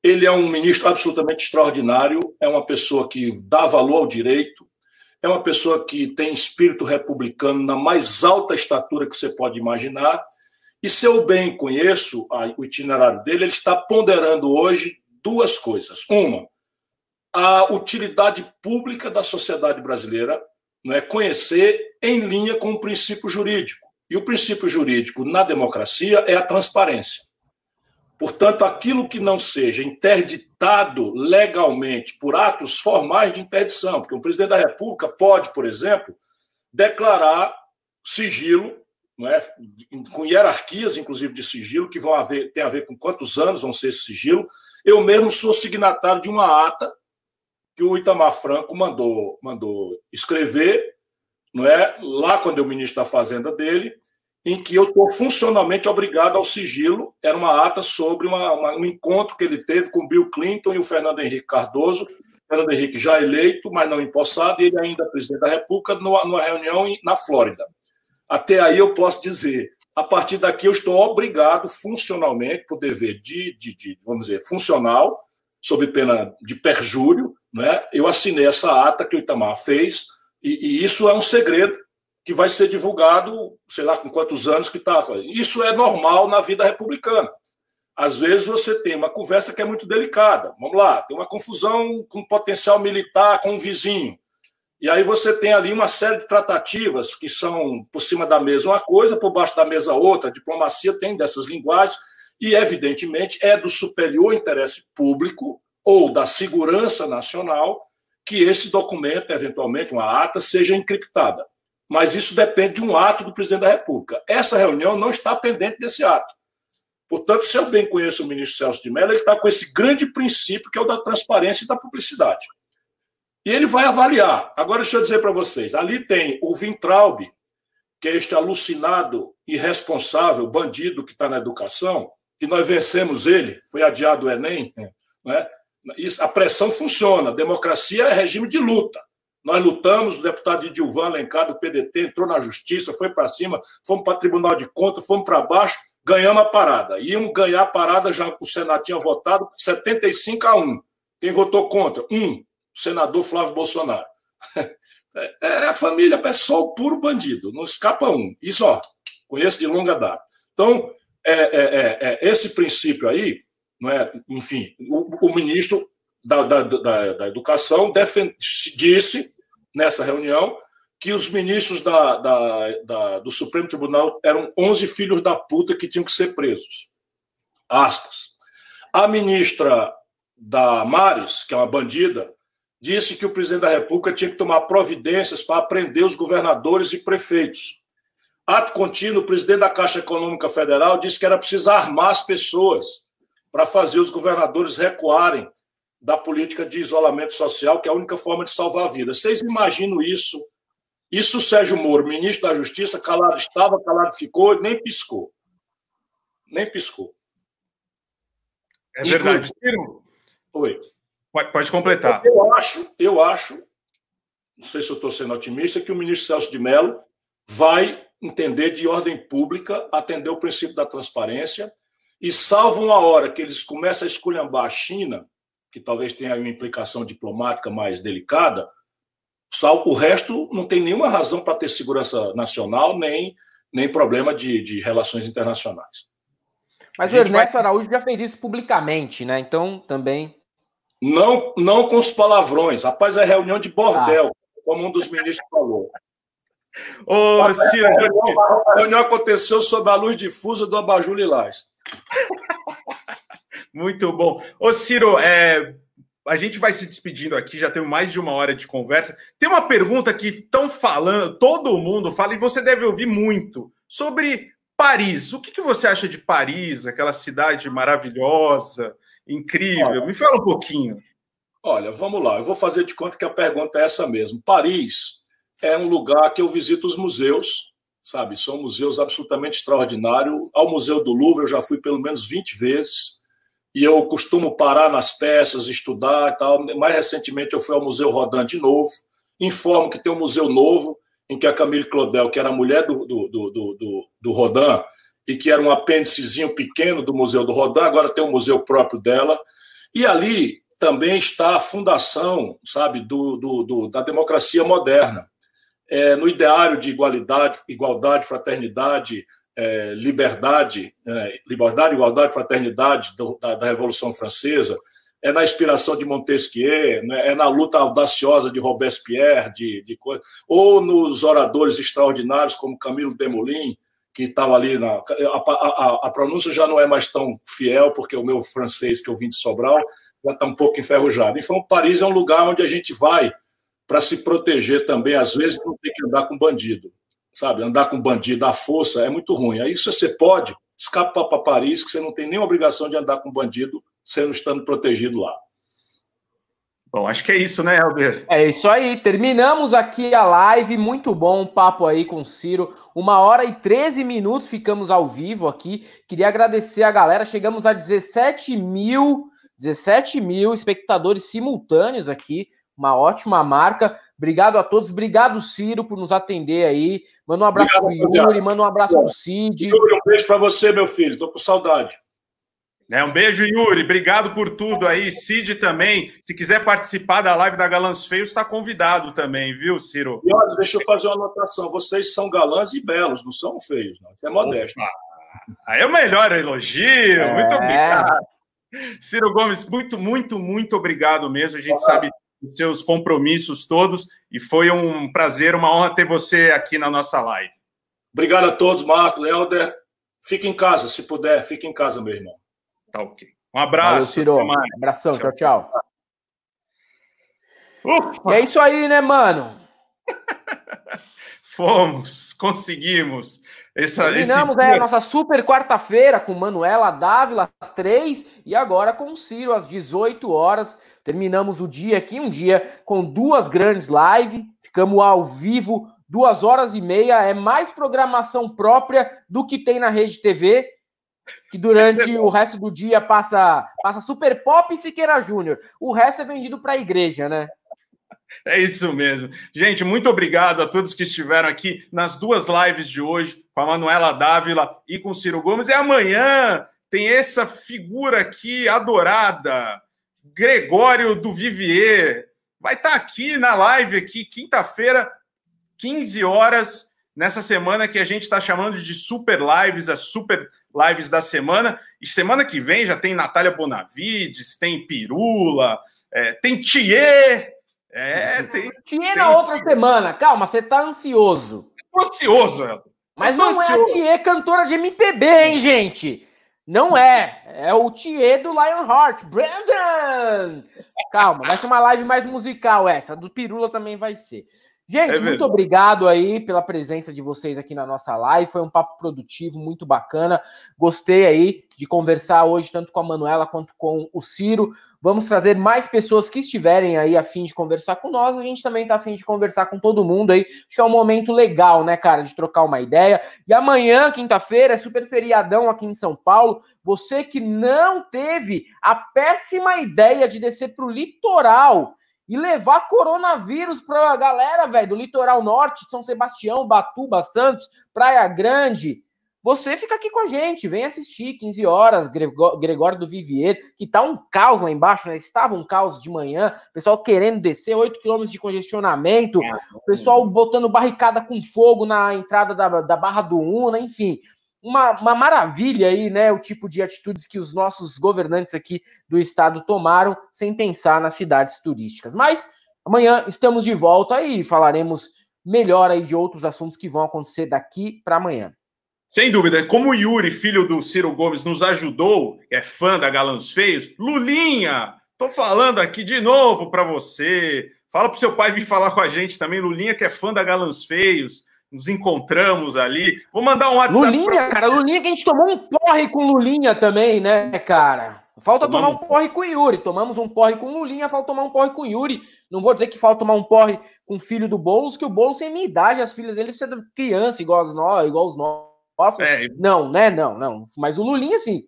Ele é um ministro absolutamente extraordinário, é uma pessoa que dá valor ao direito, é uma pessoa que tem espírito republicano na mais alta estatura que você pode imaginar. E se eu bem conheço o itinerário dele, ele está ponderando hoje duas coisas. Uma, a utilidade pública da sociedade brasileira, não é conhecer em linha com o princípio jurídico. E o princípio jurídico na democracia é a transparência. Portanto, aquilo que não seja interditado legalmente por atos formais de interdição, porque o presidente da República pode, por exemplo, declarar sigilo, não é? com hierarquias, inclusive, de sigilo, que vão haver, tem a ver com quantos anos vão ser esse sigilo. Eu mesmo sou signatário de uma ata que o Itamar Franco mandou, mandou escrever, não é? lá quando eu ministro da Fazenda dele, em que eu estou funcionalmente obrigado ao sigilo. Era uma ata sobre uma, uma, um encontro que ele teve com Bill Clinton e o Fernando Henrique Cardoso. Fernando Henrique já eleito, mas não empossado, e ele ainda presidente da República, numa, numa reunião na Flórida. Até aí eu posso dizer, a partir daqui eu estou obrigado funcionalmente, por dever de, de, de vamos dizer, funcional, sob pena de perjúrio, né? eu assinei essa ata que o Itamar fez, e, e isso é um segredo que vai ser divulgado, sei lá com quantos anos que está. Isso é normal na vida republicana. Às vezes você tem uma conversa que é muito delicada. Vamos lá, tem uma confusão com potencial militar com um vizinho. E aí você tem ali uma série de tratativas que são por cima da mesa uma coisa, por baixo da mesa outra. A diplomacia tem dessas linguagens e, evidentemente, é do superior interesse público ou da segurança nacional que esse documento, eventualmente uma ata, seja encriptada mas isso depende de um ato do presidente da República. Essa reunião não está pendente desse ato. Portanto, se eu bem conheço o ministro Celso de Mello, ele está com esse grande princípio que é o da transparência e da publicidade. E ele vai avaliar. Agora, deixa eu dizer para vocês: ali tem o Vintraub, que é este alucinado, irresponsável, bandido que está na educação, que nós vencemos ele, foi adiado o Enem. Né? Isso, a pressão funciona, a democracia é regime de luta. Nós lutamos, o deputado Dilvan Lencar, do PDT, entrou na justiça, foi para cima, fomos para o Tribunal de Contas, fomos para baixo, ganhamos a parada. Íamos ganhar a parada, já o Senado tinha votado 75 a 1. Quem votou contra? Um, o senador Flávio Bolsonaro. É a família, é só o puro bandido, não escapa um. Isso, ó, conheço de longa data. Então, é, é, é, é esse princípio aí, não é, enfim, o, o ministro da, da, da, da Educação defend, disse nessa reunião que os ministros da, da, da, do Supremo Tribunal eram 11 filhos da puta que tinham que ser presos. Aspas. A ministra da Mares, que é uma bandida, disse que o presidente da República tinha que tomar providências para prender os governadores e prefeitos. Ato contínuo, o presidente da Caixa Econômica Federal disse que era preciso armar as pessoas para fazer os governadores recuarem da política de isolamento social, que é a única forma de salvar a vida. Vocês imaginam isso? Isso o Sérgio Moro, ministro da Justiça, calado estava, calado ficou, nem piscou. Nem piscou. É verdade. Ciro, Oi. Pode, pode completar. Eu acho, eu acho, não sei se eu estou sendo otimista, que o ministro Celso de Mello vai entender de ordem pública, atender o princípio da transparência, e salvo uma hora que eles começam a esculhambar a China, que talvez tenha uma implicação diplomática mais delicada, o resto não tem nenhuma razão para ter segurança nacional, nem, nem problema de, de relações internacionais. Mas o Ernesto vai... Araújo já fez isso publicamente, né? Então também. Não, não com os palavrões. Rapaz, é reunião de bordel, ah. como um dos ministros falou. Ô, Ciro, a, reunião, a reunião aconteceu sob a luz difusa do Abajur Lilás. Muito bom. Ô, Ciro, é, a gente vai se despedindo aqui, já temos mais de uma hora de conversa. Tem uma pergunta que estão falando, todo mundo fala, e você deve ouvir muito, sobre Paris. O que, que você acha de Paris, aquela cidade maravilhosa, incrível? Olha, Me fala um pouquinho. Olha, vamos lá, eu vou fazer de conta que a pergunta é essa mesmo. Paris é um lugar que eu visito os museus, sabe? São museus absolutamente extraordinários. Ao Museu do Louvre eu já fui pelo menos 20 vezes e eu costumo parar nas peças, estudar e tal. Mais recentemente eu fui ao Museu Rodin de novo. Informo que tem um museu novo em que a Camille Claudel, que era a mulher do, do, do, do, do Rodin e que era um apêndicezinho pequeno do Museu do Rodin, agora tem um museu próprio dela. E ali também está a fundação, sabe, do, do, do da democracia moderna é, no ideário de igualdade, igualdade fraternidade, é, liberdade, é, liberdade, igualdade, fraternidade do, da, da, Revolução Francesa, é na inspiração de Montesquieu, né, é na luta audaciosa de Robespierre, de, de ou nos oradores extraordinários como Camilo Desmoulins, que estava ali na. A, a, a, pronúncia já não é mais tão fiel, porque o meu francês, que eu vim de Sobral, já está um pouco enferrujado. Então, Paris é um lugar onde a gente vai para se proteger também, às vezes, não tem que andar com bandido. Sabe? Andar com bandido à força é muito ruim. Aí, se você pode, escapa para Paris, que você não tem nenhuma obrigação de andar com bandido, sendo estando protegido lá. Bom, acho que é isso, né, Helder? É isso aí. Terminamos aqui a live. Muito bom o papo aí com o Ciro. Uma hora e 13 minutos ficamos ao vivo aqui. Queria agradecer a galera. Chegamos a 17 mil, 17 mil espectadores simultâneos aqui uma ótima marca. Obrigado a todos, obrigado, Ciro, por nos atender aí. Manda um abraço obrigado, pro Yuri, manda um abraço para pro Cid. Yuri, um beijo para você, meu filho, tô com saudade. É, um beijo, Yuri. Obrigado por tudo aí. Cid também. Se quiser participar da live da Galãs Feios, está convidado também, viu, Ciro? E olha, deixa eu fazer uma anotação. Vocês são galãs e belos, não são feios, não. É modesto. Aí é o melhor elogio. É. Muito obrigado. Ciro Gomes, muito, muito, muito obrigado mesmo. A gente Olá. sabe os seus compromissos todos. E foi um prazer, uma honra ter você aqui na nossa live. Obrigado a todos, Marco, Helder. Fique em casa, se puder, fique em casa, meu irmão. Tá ok. Um abraço. Valeu, Ciro. Um abração, tchau, tchau. É isso aí, né, mano? Fomos, conseguimos. Essa, Terminamos esse... a nossa super quarta-feira com Manuela Dávila às três e agora com o Ciro às 18 horas. Terminamos o dia aqui, um dia com duas grandes lives. Ficamos ao vivo duas horas e meia. É mais programação própria do que tem na Rede TV, que durante o resto do dia passa, passa Super Pop e Siqueira Júnior. O resto é vendido para a igreja, né? É isso mesmo. Gente, muito obrigado a todos que estiveram aqui nas duas lives de hoje, com a Manuela Dávila e com o Ciro Gomes. E amanhã tem essa figura aqui adorada, Gregório do Vivier. Vai estar aqui na live aqui, quinta-feira, 15 horas, nessa semana que a gente está chamando de super lives, as super lives da semana. E semana que vem já tem Natália Bonavides, tem Pirula, é, tem Thier, é, tem. Tinha na outra semana. Calma, você tá ansioso. Ansioso, Mas não é a Thier cantora de MPB, hein, gente? Não é. É o Thier do Lionheart. Brandon! Calma, vai ser uma live mais musical essa. Do Pirula também vai ser. Gente, é muito obrigado aí pela presença de vocês aqui na nossa live. Foi um papo produtivo, muito bacana. Gostei aí de conversar hoje tanto com a Manuela quanto com o Ciro. Vamos trazer mais pessoas que estiverem aí a fim de conversar com nós. A gente também está a fim de conversar com todo mundo aí. Acho que é um momento legal, né, cara, de trocar uma ideia. E amanhã, quinta-feira, é super feriadão aqui em São Paulo. Você que não teve a péssima ideia de descer para o litoral e levar coronavírus para a galera, velho, do litoral norte, São Sebastião, Batuba, Santos, Praia Grande. Você fica aqui com a gente, vem assistir 15 horas, Gregório do Vivier, que tá um caos lá embaixo, né? Estava um caos de manhã, pessoal querendo descer, 8 quilômetros de congestionamento, pessoal botando barricada com fogo na entrada da, da Barra do Una, enfim uma, uma maravilha aí, né? O tipo de atitudes que os nossos governantes aqui do estado tomaram sem pensar nas cidades turísticas. Mas amanhã estamos de volta e falaremos melhor aí de outros assuntos que vão acontecer daqui para amanhã. Sem dúvida, como o Yuri, filho do Ciro Gomes, nos ajudou, é fã da Galãs Feios, Lulinha, tô falando aqui de novo para você. Fala pro seu pai vir falar com a gente também, Lulinha, que é fã da Galãs Feios nos encontramos ali. Vou mandar um WhatsApp. Lulinha, pra... cara, Lulinha que a gente tomou um porre com Lulinha também, né, cara? Falta tomar um porre com o Yuri. Tomamos um porre com Lulinha, falta tomar um porre com o Yuri. Não vou dizer que falta tomar um porre com o filho do Boulos, que o Boulos tem minha idade, as filhas dele precisam de criança igual, as nós, igual os nossos. É. Não, né? Não, não. Mas o Lulinha, sim.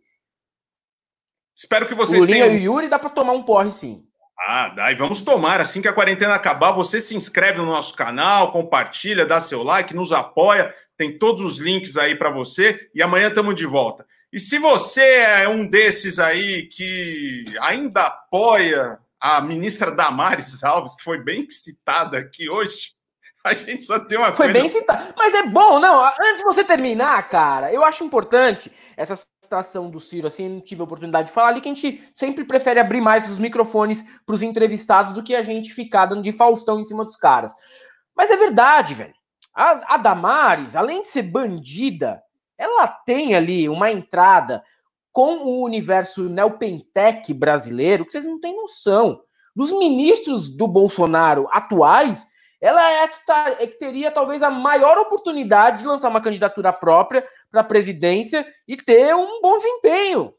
Espero que vocês o Lulinha tenham... e o Yuri dá para tomar um porre, sim. Ah, daí vamos tomar. Assim que a quarentena acabar, você se inscreve no nosso canal, compartilha, dá seu like, nos apoia. Tem todos os links aí para você. E amanhã estamos de volta. E se você é um desses aí que ainda apoia a ministra Damares Alves, que foi bem citada aqui hoje, a gente só tem uma Foi coisa... bem citada. Mas é bom, não. Antes de você terminar, cara, eu acho importante essa citação do Ciro, assim, não tive a oportunidade de falar ali, que a gente sempre prefere abrir mais os microfones para os entrevistados do que a gente ficar dando de Faustão em cima dos caras. Mas é verdade, velho. A, a Damares, além de ser bandida, ela tem ali uma entrada com o universo neopentec brasileiro que vocês não têm noção. Dos ministros do Bolsonaro atuais, ela é que, tá, é que teria talvez a maior oportunidade de lançar uma candidatura própria para a presidência e ter um bom desempenho.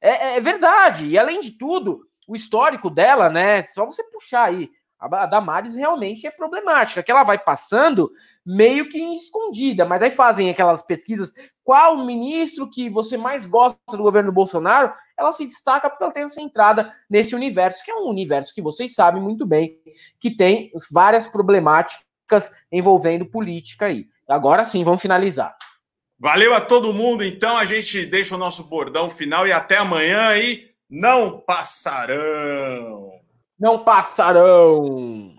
É, é, verdade. E além de tudo, o histórico dela, né? Só você puxar aí. A Damares realmente é problemática, que ela vai passando meio que escondida, mas aí fazem aquelas pesquisas. Qual ministro que você mais gosta do governo Bolsonaro? Ela se destaca porque ela tem essa entrada nesse universo, que é um universo que vocês sabem muito bem, que tem várias problemáticas envolvendo política aí. Agora sim, vamos finalizar. Valeu a todo mundo, então a gente deixa o nosso bordão final e até amanhã e não passarão. Não passarão.